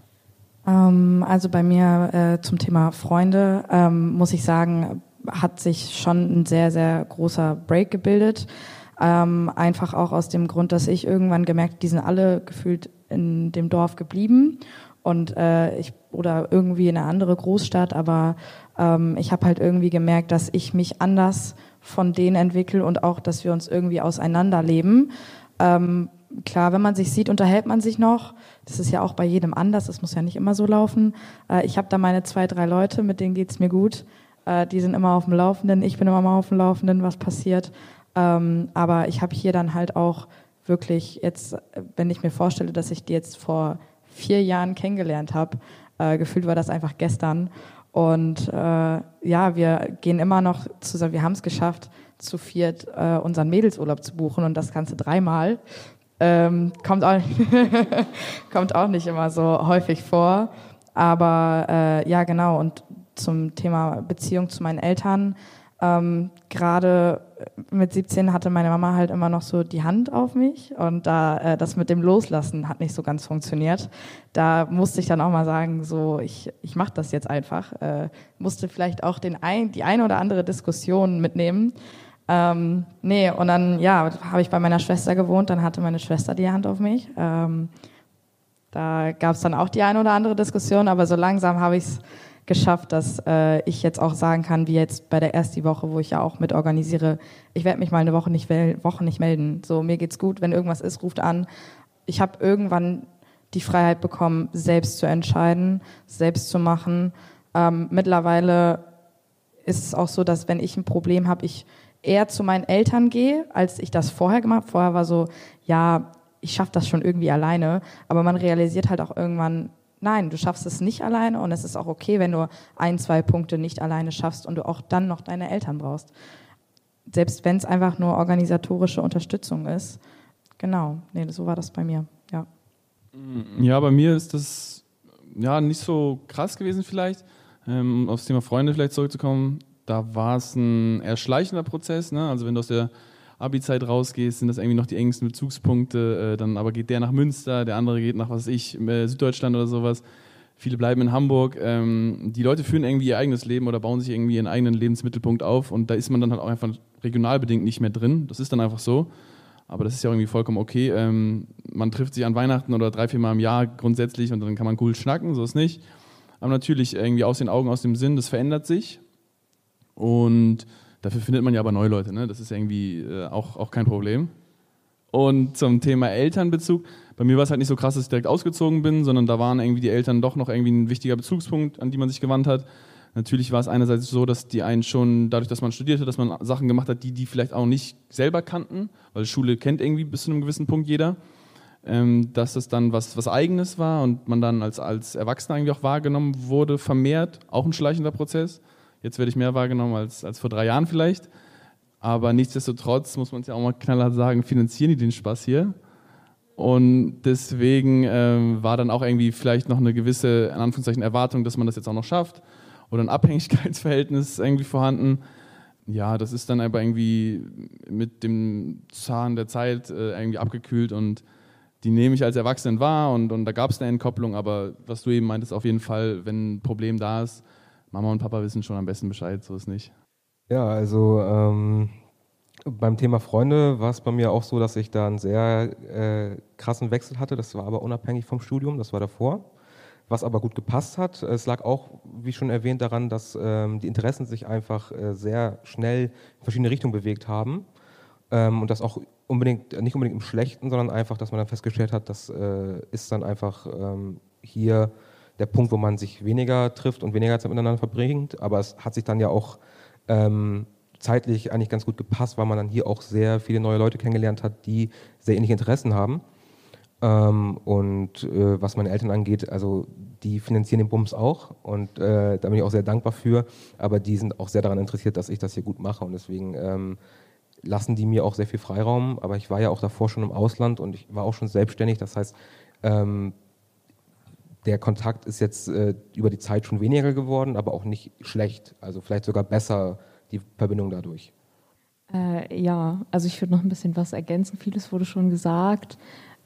Ähm, also bei mir äh, zum Thema Freunde ähm, muss ich sagen, hat sich schon ein sehr, sehr großer Break gebildet. Ähm, einfach auch aus dem Grund, dass ich irgendwann gemerkt, die sind alle gefühlt in dem Dorf geblieben und äh, ich oder irgendwie in eine andere Großstadt, aber ähm, ich habe halt irgendwie gemerkt, dass ich mich anders von denen entwickle und auch, dass wir uns irgendwie auseinanderleben. Ähm, klar, wenn man sich sieht, unterhält man sich noch. Das ist ja auch bei jedem anders, das muss ja nicht immer so laufen. Äh, ich habe da meine zwei, drei Leute, mit denen geht's mir gut. Äh, die sind immer auf dem Laufenden, ich bin immer mal auf dem Laufenden, was passiert. Ähm, aber ich habe hier dann halt auch wirklich jetzt, wenn ich mir vorstelle, dass ich die jetzt vor vier Jahren kennengelernt habe, äh, gefühlt war das einfach gestern. Und äh, ja, wir gehen immer noch zusammen, wir haben es geschafft, zu viert äh, unseren Mädelsurlaub zu buchen und das Ganze dreimal. Ähm, kommt, auch, [LAUGHS] kommt auch nicht immer so häufig vor. Aber äh, ja, genau. Und zum Thema Beziehung zu meinen Eltern. Ähm, Gerade mit 17 hatte meine Mama halt immer noch so die Hand auf mich und da äh, das mit dem Loslassen hat nicht so ganz funktioniert. Da musste ich dann auch mal sagen, so ich, ich mache das jetzt einfach. Äh, musste vielleicht auch den ein, die eine oder andere Diskussion mitnehmen. Ähm, nee, und dann, ja, habe ich bei meiner Schwester gewohnt, dann hatte meine Schwester die Hand auf mich. Ähm, da gab es dann auch die eine oder andere Diskussion, aber so langsam habe ich es geschafft, dass äh, ich jetzt auch sagen kann, wie jetzt bei der ersten Woche, wo ich ja auch mit organisiere, ich werde mich mal eine Woche nicht, Woche nicht melden. So, mir geht's gut, wenn irgendwas ist, ruft an. Ich habe irgendwann die Freiheit bekommen, selbst zu entscheiden, selbst zu machen. Ähm, mittlerweile ist es auch so, dass wenn ich ein Problem habe, ich eher zu meinen Eltern gehe, als ich das vorher gemacht habe. Vorher war so, ja, ich schaffe das schon irgendwie alleine, aber man realisiert halt auch irgendwann, nein, du schaffst es nicht alleine und es ist auch okay, wenn du ein, zwei Punkte nicht alleine schaffst und du auch dann noch deine Eltern brauchst. Selbst wenn es einfach nur organisatorische Unterstützung ist. Genau, nee, so war das bei mir, ja.
Ja, bei mir ist das ja nicht so krass gewesen vielleicht. Ähm, aufs Thema Freunde vielleicht zurückzukommen, da war es ein eher schleichender Prozess. Ne? Also wenn du aus der Abi-Zeit rausgehst, sind das irgendwie noch die engsten Bezugspunkte. Äh, dann aber geht der nach Münster, der andere geht nach, was ich, äh, Süddeutschland oder sowas. Viele bleiben in Hamburg. Ähm, die Leute führen irgendwie ihr eigenes Leben oder bauen sich irgendwie ihren eigenen Lebensmittelpunkt auf und da ist man dann halt auch einfach regional bedingt nicht mehr drin. Das ist dann einfach so. Aber das ist ja irgendwie vollkommen okay. Ähm, man trifft sich an Weihnachten oder drei, vier Mal im Jahr grundsätzlich und dann kann man cool schnacken, so ist nicht. Aber natürlich irgendwie aus den Augen, aus dem Sinn, das verändert sich. Und Dafür findet man ja aber neue Leute, ne? das ist irgendwie äh, auch, auch kein Problem. Und zum Thema Elternbezug, bei mir war es halt nicht so krass, dass ich direkt ausgezogen bin, sondern da waren irgendwie die Eltern doch noch irgendwie ein wichtiger Bezugspunkt, an die man sich gewandt hat. Natürlich war es einerseits so, dass die einen schon, dadurch, dass man studierte, dass man Sachen gemacht hat, die die vielleicht auch nicht selber kannten, weil Schule kennt irgendwie bis zu einem gewissen Punkt jeder, ähm, dass das dann was, was Eigenes war und man dann als, als Erwachsener irgendwie auch wahrgenommen wurde, vermehrt, auch ein schleichender Prozess. Jetzt werde ich mehr wahrgenommen als, als vor drei Jahren vielleicht. Aber nichtsdestotrotz muss man es ja auch mal knallhart sagen, finanzieren die den Spaß hier. Und deswegen ähm, war dann auch irgendwie vielleicht noch eine gewisse, in Anführungszeichen, Erwartung, dass man das jetzt auch noch schafft. Oder ein Abhängigkeitsverhältnis [LAUGHS] irgendwie vorhanden. Ja, das ist dann aber irgendwie mit dem Zahn der Zeit äh, irgendwie abgekühlt und die nehme ich als Erwachsenen wahr und, und da gab es eine Entkopplung, aber was du eben meintest, auf jeden Fall, wenn ein Problem da ist, Mama und Papa wissen schon am besten Bescheid, so ist nicht.
Ja, also ähm, beim Thema Freunde war es bei mir auch so, dass ich da einen sehr äh, krassen Wechsel hatte. Das war aber unabhängig vom Studium, das war davor. Was aber gut gepasst hat, es lag auch, wie schon erwähnt, daran, dass ähm, die Interessen sich einfach äh, sehr schnell in verschiedene Richtungen bewegt haben. Ähm, und das auch unbedingt, nicht unbedingt im Schlechten, sondern einfach, dass man dann festgestellt hat, das äh, ist dann einfach ähm, hier der Punkt, wo man sich weniger trifft und weniger Zeit miteinander verbringt. Aber es hat sich dann ja auch ähm, zeitlich eigentlich ganz gut gepasst, weil man dann hier auch sehr viele neue Leute kennengelernt hat, die sehr ähnliche Interessen haben. Ähm, und äh, was meine Eltern angeht, also die finanzieren den Bums auch und äh, da bin ich auch sehr dankbar für. Aber die sind auch sehr daran interessiert, dass ich das hier gut mache und deswegen ähm, lassen die mir auch sehr viel Freiraum. Aber ich war ja auch davor schon im Ausland und ich war auch schon selbstständig. Das heißt, ähm, der Kontakt ist jetzt äh, über die Zeit schon weniger geworden, aber auch nicht schlecht. Also vielleicht sogar besser die Verbindung dadurch.
Äh, ja, also ich würde noch ein bisschen was ergänzen. Vieles wurde schon gesagt.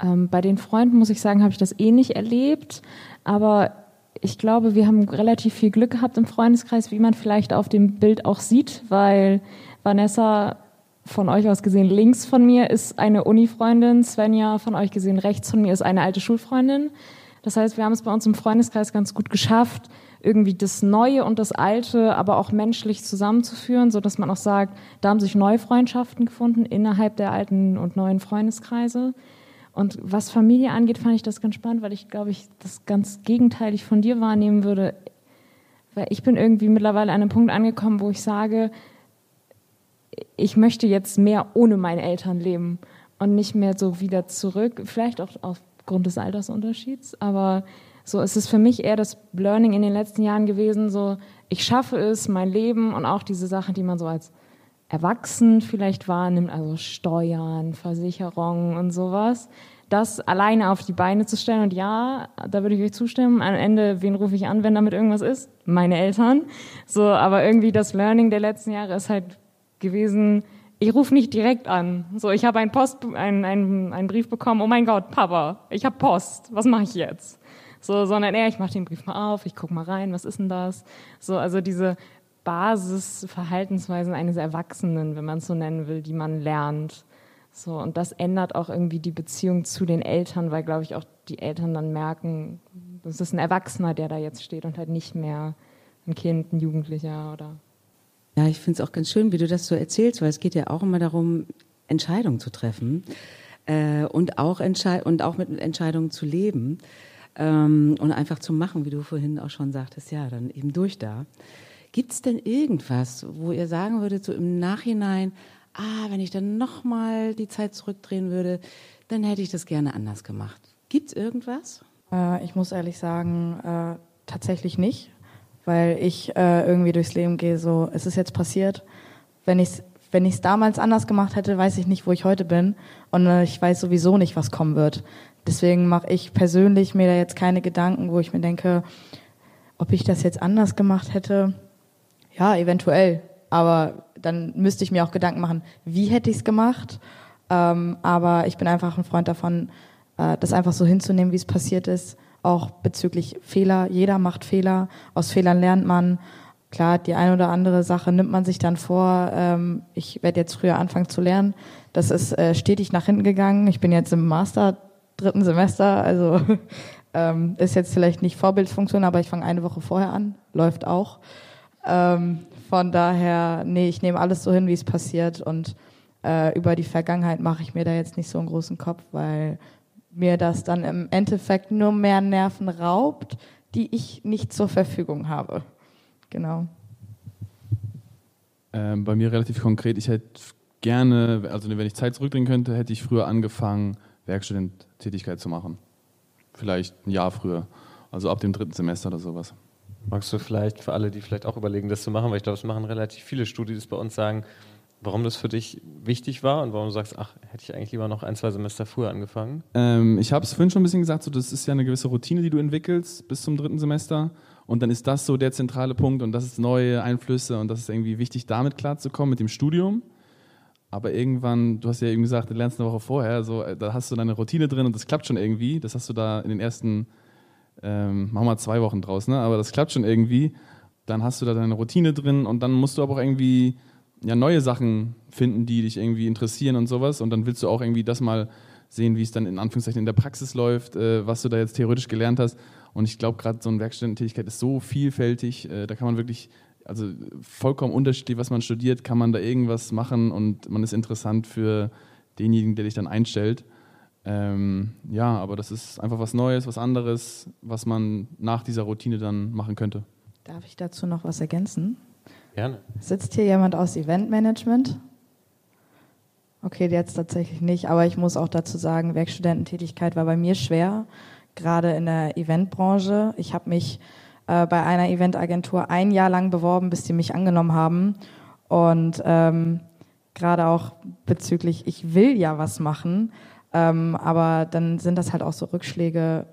Ähm, bei den Freunden muss ich sagen, habe ich das eh nicht erlebt. Aber ich glaube, wir haben relativ viel Glück gehabt im Freundeskreis, wie man vielleicht auf dem Bild auch sieht, weil Vanessa von euch aus gesehen links von mir ist eine Uni-Freundin, Svenja von euch gesehen rechts von mir ist eine alte Schulfreundin. Das heißt, wir haben es bei uns im Freundeskreis ganz gut geschafft, irgendwie das Neue und das Alte, aber auch menschlich zusammenzuführen, so dass man auch sagt, da haben sich neue Freundschaften gefunden innerhalb der alten und neuen Freundeskreise. Und was Familie angeht, fand ich das ganz spannend, weil ich, glaube ich, das ganz gegenteilig von dir wahrnehmen würde. Weil ich bin irgendwie mittlerweile an einem Punkt angekommen, wo ich sage, ich möchte jetzt mehr ohne meine Eltern leben und nicht mehr so wieder zurück. Vielleicht auch aufgrund des Altersunterschieds, aber so ist es für mich eher das Learning in den letzten Jahren gewesen, so ich schaffe es, mein Leben und auch diese Sachen, die man so als Erwachsen vielleicht wahrnimmt, also Steuern, Versicherungen und sowas, das alleine auf die Beine zu stellen. Und ja, da würde ich euch zustimmen. Am Ende, wen rufe ich an, wenn damit irgendwas ist? Meine Eltern. So, aber irgendwie das Learning der letzten Jahre ist halt gewesen, ich rufe nicht direkt an. So, ich habe einen Post, einen, einen, einen Brief bekommen, oh mein Gott, Papa, ich habe Post, was mache ich jetzt? So, sondern eher, ich mache den Brief mal auf, ich gucke mal rein, was ist denn das? So, also diese Basisverhaltensweisen eines Erwachsenen, wenn man es so nennen will, die man lernt. So, und das ändert auch irgendwie die Beziehung zu den Eltern, weil, glaube ich, auch die Eltern dann merken, das ist ein Erwachsener, der da jetzt steht und halt nicht mehr ein Kind, ein Jugendlicher oder.
Ja, ich finde es auch ganz schön, wie du das so erzählst, weil es geht ja auch immer darum, Entscheidungen zu treffen äh, und, auch und auch mit Entscheidungen zu leben ähm, und einfach zu machen, wie du vorhin auch schon sagtest, ja, dann eben durch da. Gibt es denn irgendwas, wo ihr sagen würdet, so im Nachhinein, ah, wenn ich dann nochmal die Zeit zurückdrehen würde, dann hätte ich das gerne anders gemacht. Gibt es irgendwas?
Äh, ich muss ehrlich sagen, äh, tatsächlich nicht, weil ich äh, irgendwie durchs Leben gehe, so, es ist jetzt passiert. Wenn ich es wenn ich's damals anders gemacht hätte, weiß ich nicht, wo ich heute bin. Und äh, ich weiß sowieso nicht, was kommen wird. Deswegen mache ich persönlich mir da jetzt keine Gedanken, wo ich mir denke, ob ich das jetzt anders gemacht hätte. Ja, eventuell. Aber dann müsste ich mir auch Gedanken machen, wie hätte ich es gemacht. Ähm, aber ich bin einfach ein Freund davon, äh, das einfach so hinzunehmen, wie es passiert ist. Auch bezüglich Fehler. Jeder macht Fehler. Aus Fehlern lernt man. Klar, die eine oder andere Sache nimmt man sich dann vor. Ähm, ich werde jetzt früher anfangen zu lernen. Das ist äh, stetig nach hinten gegangen. Ich bin jetzt im Master dritten Semester, also [LAUGHS] ähm, ist jetzt vielleicht nicht Vorbildfunktion, aber ich fange eine Woche vorher an, läuft auch. Ähm, von daher, nee, ich nehme alles so hin, wie es passiert und äh, über die Vergangenheit mache ich mir da jetzt nicht so einen großen Kopf, weil mir das dann im Endeffekt nur mehr Nerven raubt, die ich nicht zur Verfügung habe. Genau.
Ähm, bei mir relativ konkret, ich hätte gerne, also wenn ich Zeit zurückdrehen könnte, hätte ich früher angefangen, Werkstudenttätigkeit zu machen. Vielleicht ein Jahr früher, also ab dem dritten Semester oder sowas.
Magst du vielleicht für alle, die vielleicht auch überlegen, das zu machen, weil ich glaube, es machen relativ viele Studis bei uns sagen, warum das für dich wichtig war und warum du sagst, ach, hätte ich eigentlich lieber noch ein, zwei Semester früher angefangen?
Ähm, ich habe es vorhin schon ein bisschen gesagt, so, das ist ja eine gewisse Routine, die du entwickelst bis zum dritten Semester. Und dann ist das so der zentrale Punkt und das ist neue Einflüsse und das ist irgendwie wichtig, damit klarzukommen mit dem Studium. Aber irgendwann, du hast ja eben gesagt, du lernst eine Woche vorher, so, äh, da hast du deine Routine drin und das klappt schon irgendwie. Das hast du da in den ersten ähm, machen wir zwei Wochen draus, ne? aber das klappt schon irgendwie. Dann hast du da deine Routine drin und dann musst du aber auch irgendwie ja, neue Sachen finden, die dich irgendwie interessieren und sowas. Und dann willst du auch irgendwie das mal sehen, wie es dann in Anführungszeichen in der Praxis läuft, äh, was du da jetzt theoretisch gelernt hast. Und ich glaube, gerade so eine Werkstättentätigkeit ist so vielfältig, äh, da kann man wirklich, also vollkommen unterschiedlich, was man studiert, kann man da irgendwas machen und man ist interessant für denjenigen, der dich dann einstellt. Ähm, ja, aber das ist einfach was Neues, was anderes, was man nach dieser Routine dann machen könnte.
Darf ich dazu noch was ergänzen?
Gerne.
Sitzt hier jemand aus Eventmanagement? Okay, jetzt tatsächlich nicht, aber ich muss auch dazu sagen, Werkstudententätigkeit war bei mir schwer, gerade in der Eventbranche. Ich habe mich äh, bei einer Eventagentur ein Jahr lang beworben, bis sie mich angenommen haben. Und ähm, gerade auch bezüglich, ich will ja was machen, ähm, aber dann sind das halt auch so Rückschläge.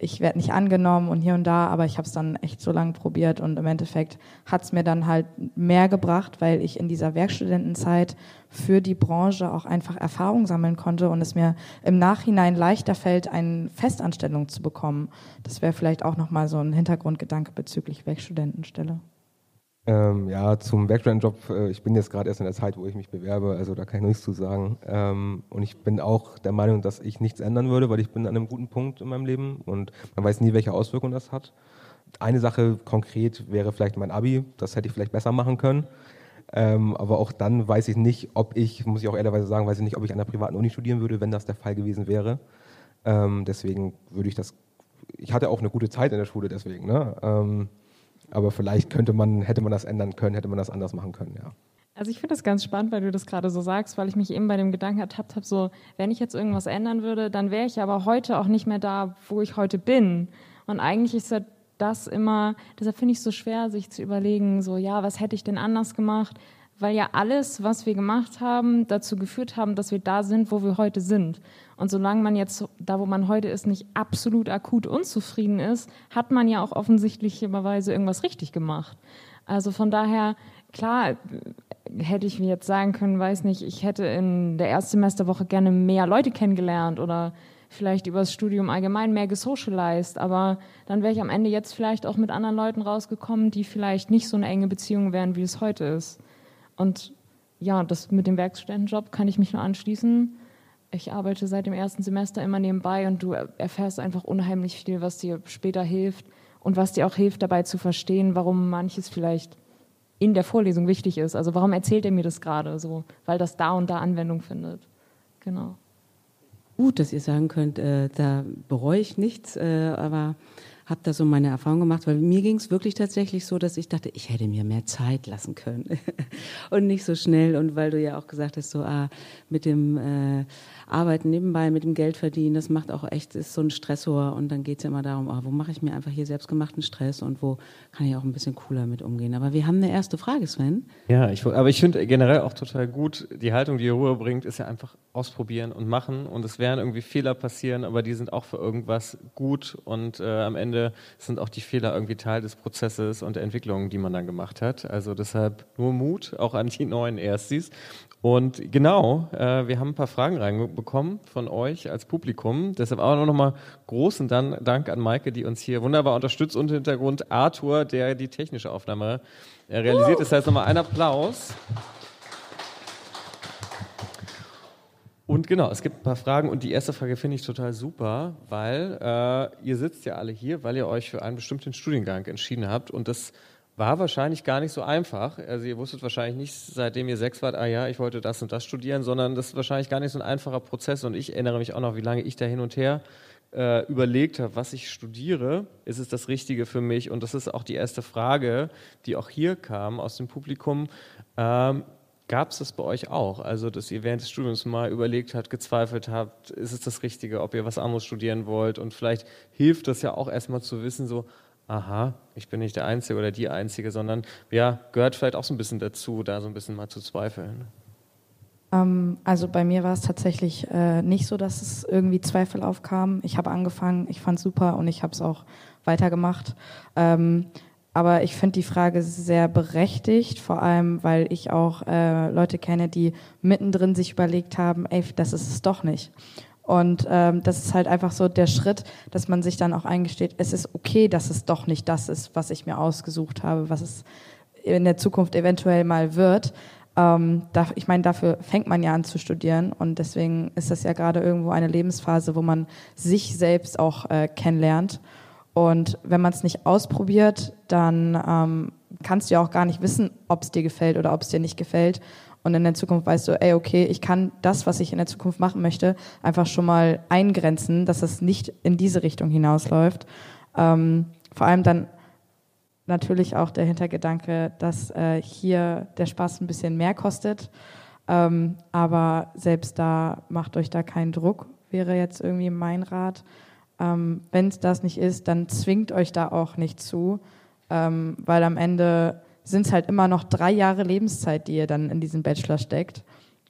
Ich werde nicht angenommen und hier und da, aber ich habe es dann echt so lange probiert und im Endeffekt hat es mir dann halt mehr gebracht, weil ich in dieser Werkstudentenzeit für die Branche auch einfach Erfahrung sammeln konnte und es mir im Nachhinein leichter fällt, eine Festanstellung zu bekommen. Das wäre vielleicht auch nochmal so ein Hintergrundgedanke bezüglich Werkstudentenstelle.
Ähm, ja, zum Background-Job, äh, ich bin jetzt gerade erst in der Zeit, wo ich mich bewerbe, also da kann ich nichts zu sagen. Ähm, und ich bin auch der Meinung, dass ich nichts ändern würde, weil ich bin an einem guten Punkt in meinem Leben und man weiß nie, welche Auswirkungen das hat. Eine Sache konkret wäre vielleicht mein Abi, das hätte ich vielleicht besser machen können. Ähm, aber auch dann weiß ich nicht, ob ich, muss ich auch ehrlicherweise sagen, weiß ich nicht, ob ich an der privaten Uni studieren würde, wenn das der Fall gewesen wäre. Ähm, deswegen würde ich das, ich hatte auch eine gute Zeit in der Schule deswegen, ne? Aber vielleicht könnte man, hätte man das ändern können, hätte man das anders machen können, ja.
Also ich finde das ganz spannend, weil du das gerade so sagst, weil ich mich eben bei dem Gedanken ertappt habe, so, wenn ich jetzt irgendwas ändern würde, dann wäre ich aber heute auch nicht mehr da, wo ich heute bin. Und eigentlich ist das immer, deshalb finde ich es so schwer, sich zu überlegen, so, ja, was hätte ich denn anders gemacht? Weil ja alles, was wir gemacht haben, dazu geführt haben, dass wir da sind, wo wir heute sind. Und solange man jetzt da, wo man heute ist, nicht absolut akut unzufrieden ist, hat man ja auch offensichtlicherweise irgendwas richtig gemacht. Also von daher, klar, hätte ich mir jetzt sagen können, weiß nicht, ich hätte in der Erstsemesterwoche gerne mehr Leute kennengelernt oder vielleicht über das Studium allgemein mehr gesocialized, aber dann wäre ich am Ende jetzt vielleicht auch mit anderen Leuten rausgekommen, die vielleicht nicht so eine enge Beziehung wären, wie es heute ist. Und ja, das mit dem Werkstudentenjob kann ich mich nur anschließen. Ich arbeite seit dem ersten Semester immer nebenbei und du erfährst einfach unheimlich viel, was dir später hilft und was dir auch hilft, dabei zu verstehen, warum manches vielleicht in der Vorlesung wichtig ist. Also warum erzählt er mir das gerade so? Weil das da und da Anwendung findet. Genau.
Gut, dass ihr sagen könnt, äh, da bereue ich nichts, äh, aber habe da so meine Erfahrung gemacht, weil mir ging es wirklich tatsächlich so, dass ich dachte, ich hätte mir mehr Zeit lassen können [LAUGHS] und nicht so schnell. Und weil du ja auch gesagt hast, so ah, mit dem äh, Arbeiten nebenbei, mit dem Geld verdienen, das macht auch echt, ist so ein Stressor. Und dann geht es ja immer darum, ah, wo mache ich mir einfach hier selbstgemachten Stress und wo kann ich auch ein bisschen cooler mit umgehen. Aber wir haben eine erste Frage, Sven.
Ja, ich, aber ich finde generell auch total gut, die Haltung, die ihr rüberbringt, ist ja einfach ausprobieren und machen. Und es werden irgendwie Fehler passieren, aber die sind auch für irgendwas gut. Und äh, am Ende sind auch die Fehler irgendwie Teil des Prozesses und der Entwicklung, die man dann gemacht hat. Also deshalb nur Mut, auch an die neuen Erstis. Und genau, äh, wir haben ein paar Fragen reinbekommen von euch als Publikum. Deshalb auch nochmal großen Dank an Maike, die uns hier wunderbar unterstützt und im Hintergrund Arthur, der die technische Aufnahme äh, realisiert. Das heißt nochmal ein Applaus. Und genau, es gibt ein paar Fragen und die erste Frage finde ich total super, weil äh, ihr sitzt ja alle hier, weil ihr euch für einen bestimmten Studiengang entschieden habt und das war wahrscheinlich gar nicht so einfach. Also ihr wusstet wahrscheinlich nicht, seitdem ihr sechs wart, ah ja, ich wollte das und das studieren, sondern das ist wahrscheinlich gar nicht so ein einfacher Prozess. Und ich erinnere mich auch noch, wie lange ich da hin und her äh, überlegt habe, was ich studiere. Ist es das Richtige für mich? Und das ist auch die erste Frage, die auch hier kam aus dem Publikum. Ähm, Gab es das bei euch auch? Also, dass ihr während des Studiums mal überlegt habt, gezweifelt habt, ist es das Richtige, ob ihr was anderes studieren wollt? Und vielleicht hilft das ja auch erstmal zu wissen, so, aha, ich bin nicht der Einzige oder die Einzige, sondern ja, gehört vielleicht auch so ein bisschen dazu, da so ein bisschen mal zu zweifeln.
Ähm, also bei mir war es tatsächlich äh, nicht so, dass es irgendwie Zweifel aufkamen. Ich habe angefangen, ich fand es super und ich habe es auch weitergemacht. Ähm, aber ich finde die Frage sehr berechtigt, vor allem, weil ich auch äh, Leute kenne, die mittendrin sich überlegt haben, ey, das ist es doch nicht. Und ähm, das ist halt einfach so der Schritt, dass man sich dann auch eingesteht, es ist okay, dass es doch nicht das ist, was ich mir ausgesucht habe, was es in der Zukunft eventuell mal wird. Ähm, da, ich meine, dafür fängt man ja an zu studieren und deswegen ist das ja gerade irgendwo eine Lebensphase, wo man sich selbst auch äh, kennenlernt. Und wenn man es nicht ausprobiert, dann ähm, kannst du ja auch gar nicht wissen, ob es dir gefällt oder ob es dir nicht gefällt. Und in der Zukunft weißt du, ey, okay, ich kann das, was ich in der Zukunft machen möchte, einfach schon mal eingrenzen, dass es nicht in diese Richtung hinausläuft. Ähm, vor allem dann natürlich auch der Hintergedanke, dass äh, hier der Spaß ein bisschen mehr kostet. Ähm, aber selbst da macht euch da keinen Druck, wäre jetzt irgendwie mein Rat. Ähm, Wenn es das nicht ist, dann zwingt euch da auch nicht zu, ähm, weil am Ende sind es halt immer noch drei Jahre Lebenszeit, die ihr dann in diesen Bachelor steckt.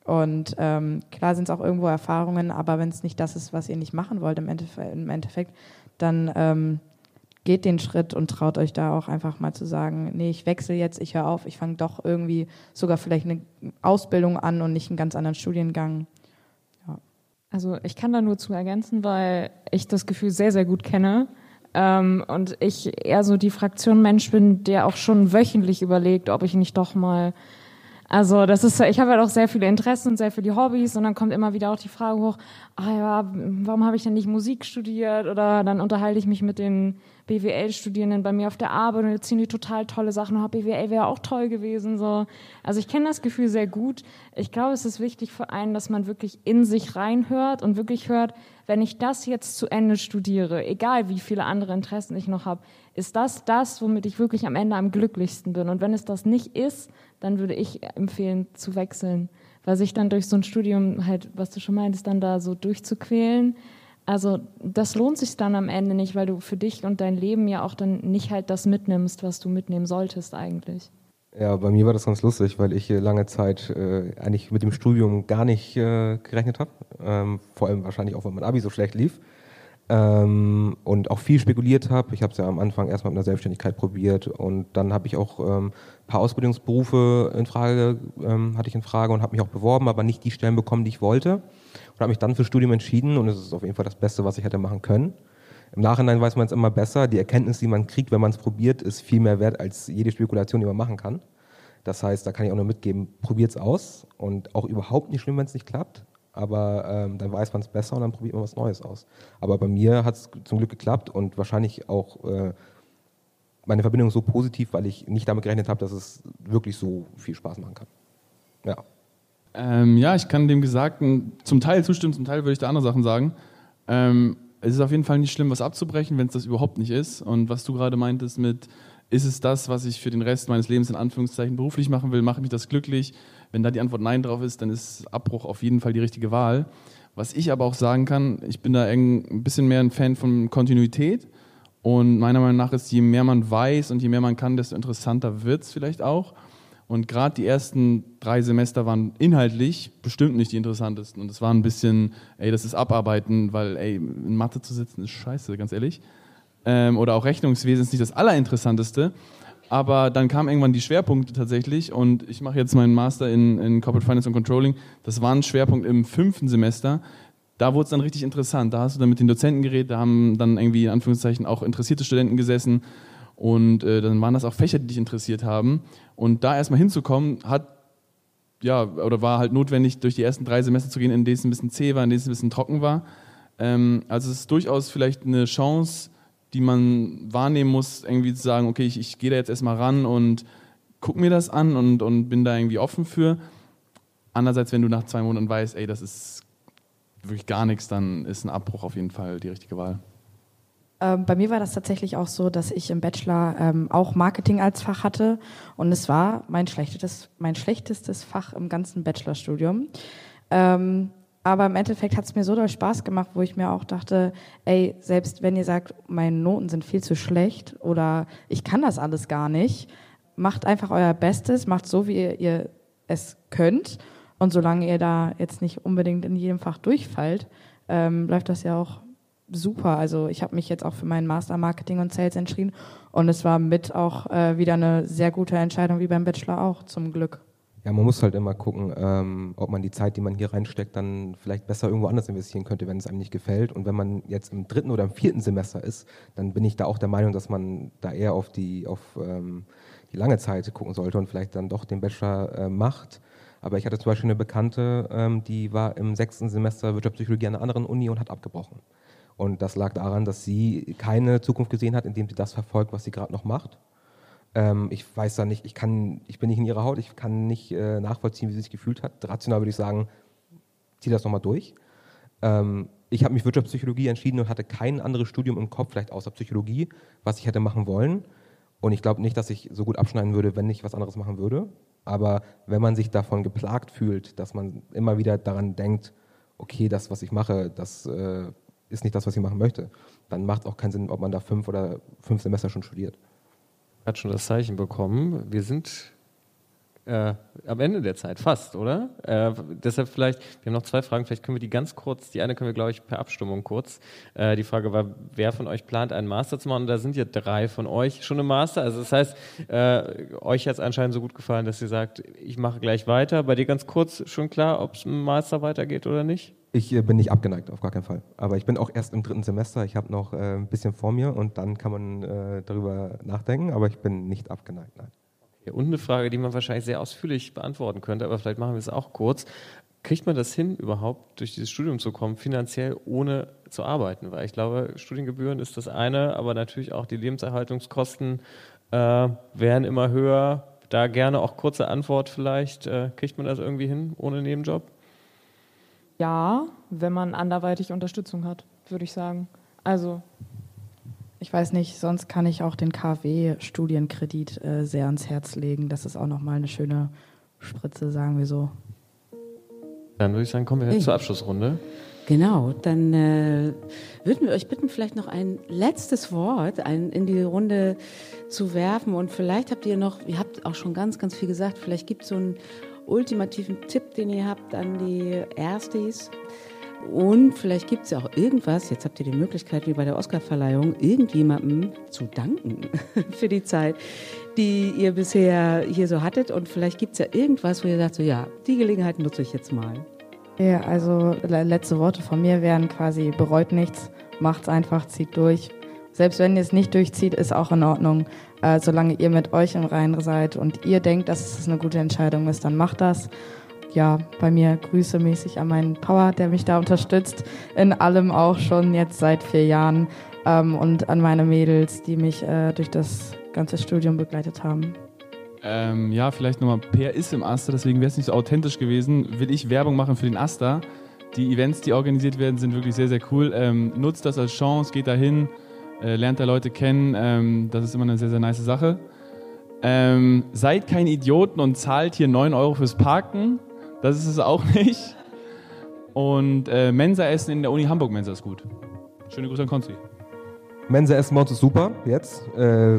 Und ähm, klar sind es auch irgendwo Erfahrungen, aber wenn es nicht das ist, was ihr nicht machen wollt im Endeffekt, im Endeffekt dann ähm, geht den Schritt und traut euch da auch einfach mal zu sagen, nee, ich wechsle jetzt, ich höre auf, ich fange doch irgendwie sogar vielleicht eine Ausbildung an und nicht einen ganz anderen Studiengang.
Ja. Also ich kann da nur zu ergänzen, weil ich das Gefühl sehr, sehr gut kenne ähm, und ich eher so die Fraktion Mensch bin, der auch schon wöchentlich überlegt, ob ich nicht doch mal also das ist, ich habe halt auch sehr viele Interessen und sehr viele Hobbys und dann kommt immer wieder auch die Frage hoch, ah ja, warum habe ich denn nicht Musik studiert? Oder dann unterhalte ich mich mit den BWL-Studierenden bei mir auf der Arbeit und erzählen die total tolle Sachen. Und BWL wäre auch toll gewesen. So. Also ich kenne das Gefühl sehr gut. Ich glaube, es ist wichtig für einen, dass man wirklich in sich reinhört und wirklich hört, wenn ich das jetzt zu Ende studiere, egal wie viele andere Interessen ich noch habe, ist das das, womit ich wirklich am Ende am glücklichsten bin. Und wenn es das nicht ist, dann würde ich empfehlen zu wechseln, weil sich dann durch so ein Studium halt, was du schon meintest, dann da so durchzuquälen, also das lohnt sich dann am Ende nicht, weil du für dich und dein Leben ja auch dann nicht halt das mitnimmst, was du mitnehmen solltest eigentlich.
Ja, bei mir war das ganz lustig, weil ich lange Zeit äh, eigentlich mit dem Studium gar nicht äh, gerechnet habe. Ähm, vor allem wahrscheinlich auch, weil mein Abi so schlecht lief. Ähm, und auch viel spekuliert habe. Ich habe es ja am Anfang erstmal mit einer Selbstständigkeit probiert und dann habe ich auch ähm, ein paar Ausbildungsberufe in Frage, ähm, hatte ich in Frage und habe mich auch beworben, aber nicht die Stellen bekommen, die ich wollte. Und habe mich dann für Studium entschieden und es ist auf jeden Fall das Beste, was ich hätte machen können. Im Nachhinein weiß man es immer besser. Die Erkenntnis, die man kriegt, wenn man es probiert, ist viel mehr wert als jede Spekulation, die man machen kann. Das heißt, da kann ich auch nur mitgeben, probiert es aus und auch überhaupt nicht schlimm, wenn es nicht klappt aber ähm, dann weiß man es besser und dann probiert man was Neues aus. Aber bei mir hat es zum Glück geklappt und wahrscheinlich auch äh, meine Verbindung so positiv, weil ich nicht damit gerechnet habe, dass es wirklich so viel Spaß machen kann. Ja.
Ähm, ja, ich kann dem Gesagten zum Teil zustimmen, zum Teil würde ich da andere Sachen sagen. Ähm, es ist auf jeden Fall nicht schlimm, was abzubrechen, wenn es das überhaupt nicht ist. Und was du gerade meintest mit, ist es das, was ich für den Rest meines Lebens in Anführungszeichen beruflich machen will, macht mich das glücklich? Wenn da die Antwort Nein drauf ist, dann ist Abbruch auf jeden Fall die richtige Wahl. Was ich aber auch sagen kann, ich bin da ein bisschen mehr ein Fan von Kontinuität. Und meiner Meinung nach ist, je mehr man weiß und je mehr man kann, desto interessanter wird es vielleicht auch. Und gerade die ersten drei Semester waren inhaltlich bestimmt nicht die interessantesten. Und es war ein bisschen, ey, das ist Abarbeiten, weil, ey, in Mathe zu sitzen ist scheiße, ganz ehrlich. Ähm, oder auch Rechnungswesen ist nicht das Allerinteressanteste. Aber dann kamen irgendwann die Schwerpunkte tatsächlich und ich mache jetzt meinen Master in, in Corporate Finance und Controlling. Das war ein Schwerpunkt im fünften Semester. Da wurde es dann richtig interessant. Da hast du dann mit den Dozenten geredet, da haben dann irgendwie in Anführungszeichen auch interessierte Studenten gesessen und äh, dann waren das auch Fächer, die dich interessiert haben. Und da erstmal hinzukommen, hat ja, oder war halt notwendig, durch die ersten drei Semester zu gehen, in denen es ein bisschen zäh war, in denen es ein bisschen trocken war. Ähm, also es ist durchaus vielleicht eine Chance, die man wahrnehmen muss, irgendwie zu sagen, okay, ich, ich gehe da jetzt erstmal ran und gucke mir das an und, und bin da irgendwie offen für. Andererseits, wenn du nach zwei Monaten weißt, ey, das ist wirklich gar nichts, dann ist ein Abbruch auf jeden Fall die richtige Wahl.
Ähm, bei mir war das tatsächlich auch so, dass ich im Bachelor ähm, auch Marketing als Fach hatte und es war mein schlechtestes, mein schlechtestes Fach im ganzen Bachelorstudium. Ähm, aber im Endeffekt hat es mir so doll Spaß gemacht, wo ich mir auch dachte, ey, selbst wenn ihr sagt, meine Noten sind viel zu schlecht oder ich kann das alles gar nicht, macht einfach euer Bestes, macht so, wie ihr, ihr es könnt. Und solange ihr da jetzt nicht unbedingt in jedem Fach durchfallt, ähm, läuft das ja auch super. Also ich habe mich jetzt auch für meinen Master Marketing und Sales entschieden und es war mit auch äh, wieder eine sehr gute Entscheidung, wie beim Bachelor auch, zum Glück.
Ja, man muss halt immer gucken, ähm, ob man die Zeit, die man hier reinsteckt, dann vielleicht besser irgendwo anders investieren könnte, wenn es einem nicht gefällt. Und wenn man jetzt im dritten oder im vierten Semester ist, dann bin ich da auch der Meinung, dass man da eher auf die, auf, ähm, die lange Zeit gucken sollte und vielleicht dann doch den Bachelor äh, macht. Aber ich hatte zum Beispiel eine Bekannte, ähm, die war im sechsten Semester Wirtschaftspsychologie an einer anderen Uni und hat abgebrochen. Und das lag daran, dass sie keine Zukunft gesehen hat, indem sie das verfolgt, was sie gerade noch macht ähm, ich weiß da nicht, ich kann, ich bin nicht in ihrer Haut, ich kann nicht äh, nachvollziehen, wie sie sich gefühlt hat. Rational würde ich sagen, zieh das nochmal durch. Ähm, ich habe mich Wirtschaftspsychologie entschieden und hatte kein anderes Studium im Kopf, vielleicht außer Psychologie, was ich hätte machen wollen. Und ich glaube nicht, dass ich so gut abschneiden würde, wenn ich was anderes machen würde. Aber wenn man sich davon geplagt fühlt, dass man immer wieder daran denkt, okay, das, was ich mache, das äh, ist nicht das, was ich machen möchte, dann macht es auch keinen Sinn, ob man da fünf oder fünf Semester schon studiert
hat schon das Zeichen bekommen. Wir sind äh, am Ende der Zeit, fast, oder? Äh, deshalb vielleicht, wir haben noch zwei Fragen, vielleicht können wir die ganz kurz, die eine können wir, glaube ich, per Abstimmung kurz. Äh, die Frage war, wer von euch plant, einen Master zu machen? Und da sind ja drei von euch schon im Master. Also das heißt, äh, euch hat es anscheinend so gut gefallen, dass ihr sagt, ich mache gleich weiter. Bei dir ganz kurz schon klar, ob es im Master weitergeht oder nicht?
Ich äh, bin nicht abgeneigt, auf gar keinen Fall. Aber ich bin auch erst im dritten Semester. Ich habe noch äh, ein bisschen vor mir und dann kann man darüber nachdenken. Aber ich bin nicht abgeneigt, nein.
Okay, und eine Frage, die man wahrscheinlich sehr ausführlich beantworten könnte, aber vielleicht machen wir es auch kurz. kriegt man das hin, überhaupt durch dieses Studium zu kommen, finanziell ohne zu arbeiten? Weil ich glaube, Studiengebühren ist das eine, aber natürlich auch die Lebenserhaltungskosten äh, werden immer höher. Da gerne auch kurze Antwort vielleicht. Äh, kriegt man das irgendwie hin ohne Nebenjob?
Ja, wenn man anderweitig Unterstützung hat, würde ich sagen. Also
ich weiß nicht, sonst kann ich auch den KfW-Studienkredit äh, sehr ans Herz legen. Das ist auch nochmal eine schöne Spritze, sagen wir so.
Dann würde ich sagen, kommen wir hey. zur Abschlussrunde.
Genau, dann äh, würden wir euch bitten, vielleicht noch ein letztes Wort ein, in die Runde zu werfen. Und vielleicht habt ihr noch, ihr habt auch schon ganz, ganz viel gesagt, vielleicht gibt es so einen ultimativen Tipp, den ihr habt an die Erstis. Und vielleicht gibt es ja auch irgendwas, jetzt habt ihr die Möglichkeit, wie bei der Oscarverleihung, irgendjemandem zu danken [LAUGHS] für die Zeit, die ihr bisher hier so hattet. Und vielleicht gibt es ja irgendwas, wo ihr sagt, so ja, die Gelegenheit nutze ich jetzt mal.
Ja, also letzte Worte von mir wären quasi, bereut nichts, macht's einfach, zieht durch. Selbst wenn ihr es nicht durchzieht, ist auch in Ordnung. Äh, solange ihr mit euch im Reinen seid und ihr denkt, dass es eine gute Entscheidung ist, dann macht das ja, bei mir Grüße mäßig an meinen Power, der mich da unterstützt, in allem auch schon jetzt seit vier Jahren ähm, und an meine Mädels, die mich äh, durch das ganze Studium begleitet haben.
Ähm, ja, vielleicht nochmal, Per ist im Aster, deswegen wäre es nicht so authentisch gewesen. Will ich Werbung machen für den Aster? Die Events, die organisiert werden, sind wirklich sehr, sehr cool. Ähm, nutzt das als Chance, geht dahin, äh, lernt da Leute kennen. Ähm, das ist immer eine sehr, sehr nice Sache. Ähm, seid keine Idioten und zahlt hier 9 Euro fürs Parken. Das ist es auch nicht. Und äh, Mensa-Essen in der Uni Hamburg Mensa ist gut. Schöne Grüße an Konzi.
Mensa-Essen bei ist super, jetzt. Äh,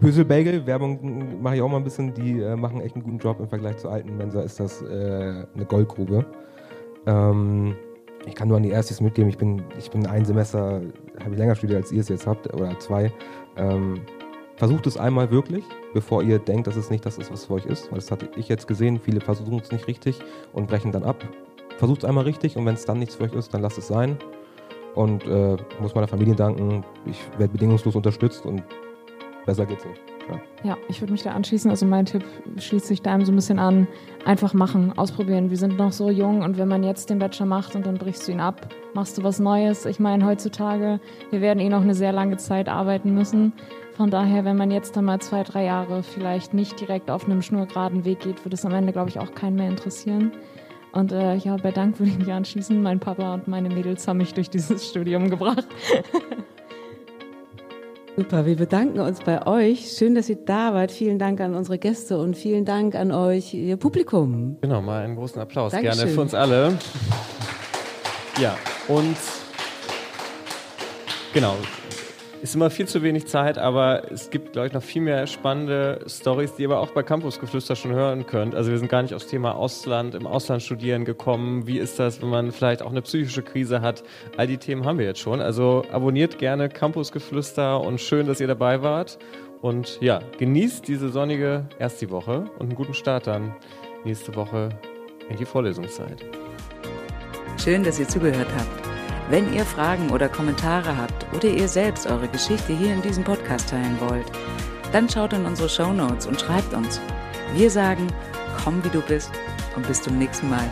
Pösel Bagel, Werbung mache ich auch mal ein bisschen, die äh, machen echt einen guten Job im Vergleich zur alten Mensa, ist das äh, eine Goldgrube. Ähm, ich kann nur an die Erstes mitgeben, ich bin, ich bin ein Semester, habe ich länger studiert, als ihr es jetzt habt, oder zwei. Ähm, versucht es einmal wirklich, bevor ihr denkt, dass es nicht das ist, was für euch ist. Weil das hatte ich jetzt gesehen, viele versuchen es nicht richtig und brechen dann ab. Versucht es einmal richtig und wenn es dann nichts für euch ist, dann lasst es sein. Und äh, muss meiner Familie danken, ich werde bedingungslos unterstützt und besser geht's nicht.
Ja, ja ich würde mich da anschließen. Also mein Tipp schließt sich da so ein bisschen an. Einfach machen, ausprobieren. Wir sind noch so jung und wenn man jetzt den Bachelor macht und dann brichst du ihn ab, machst du was Neues. Ich meine, heutzutage, wir werden eh noch eine sehr lange Zeit arbeiten müssen. Von daher, wenn man jetzt dann mal zwei, drei Jahre vielleicht nicht direkt auf einem schnurgeraden Weg geht, wird es am Ende, glaube ich, auch keinen mehr interessieren. Und äh, ja, bei Dank würde ich mich anschließen. Mein Papa und meine Mädels haben mich durch dieses [LAUGHS] Studium gebracht.
Super, wir bedanken uns bei euch. Schön, dass ihr da wart. Vielen Dank an unsere Gäste und vielen Dank an euch, ihr Publikum.
Genau, mal einen großen Applaus Dankeschön. gerne für uns alle. Ja, und genau, ist immer viel zu wenig Zeit, aber es gibt, glaube ich, noch viel mehr spannende Stories, die ihr aber auch bei Campusgeflüster schon hören könnt. Also wir sind gar nicht aufs Thema Ausland, im Ausland studieren gekommen. Wie ist das, wenn man vielleicht auch eine psychische Krise hat? All die Themen haben wir jetzt schon. Also abonniert gerne Campusgeflüster und schön, dass ihr dabei wart. Und ja, genießt diese sonnige erste Woche und einen guten Start dann nächste Woche in die Vorlesungszeit.
Schön, dass ihr zugehört habt. Wenn ihr Fragen oder Kommentare habt oder ihr selbst eure Geschichte hier in diesem Podcast teilen wollt, dann schaut in unsere Show Notes und schreibt uns. Wir sagen, komm wie du bist und bis zum nächsten Mal.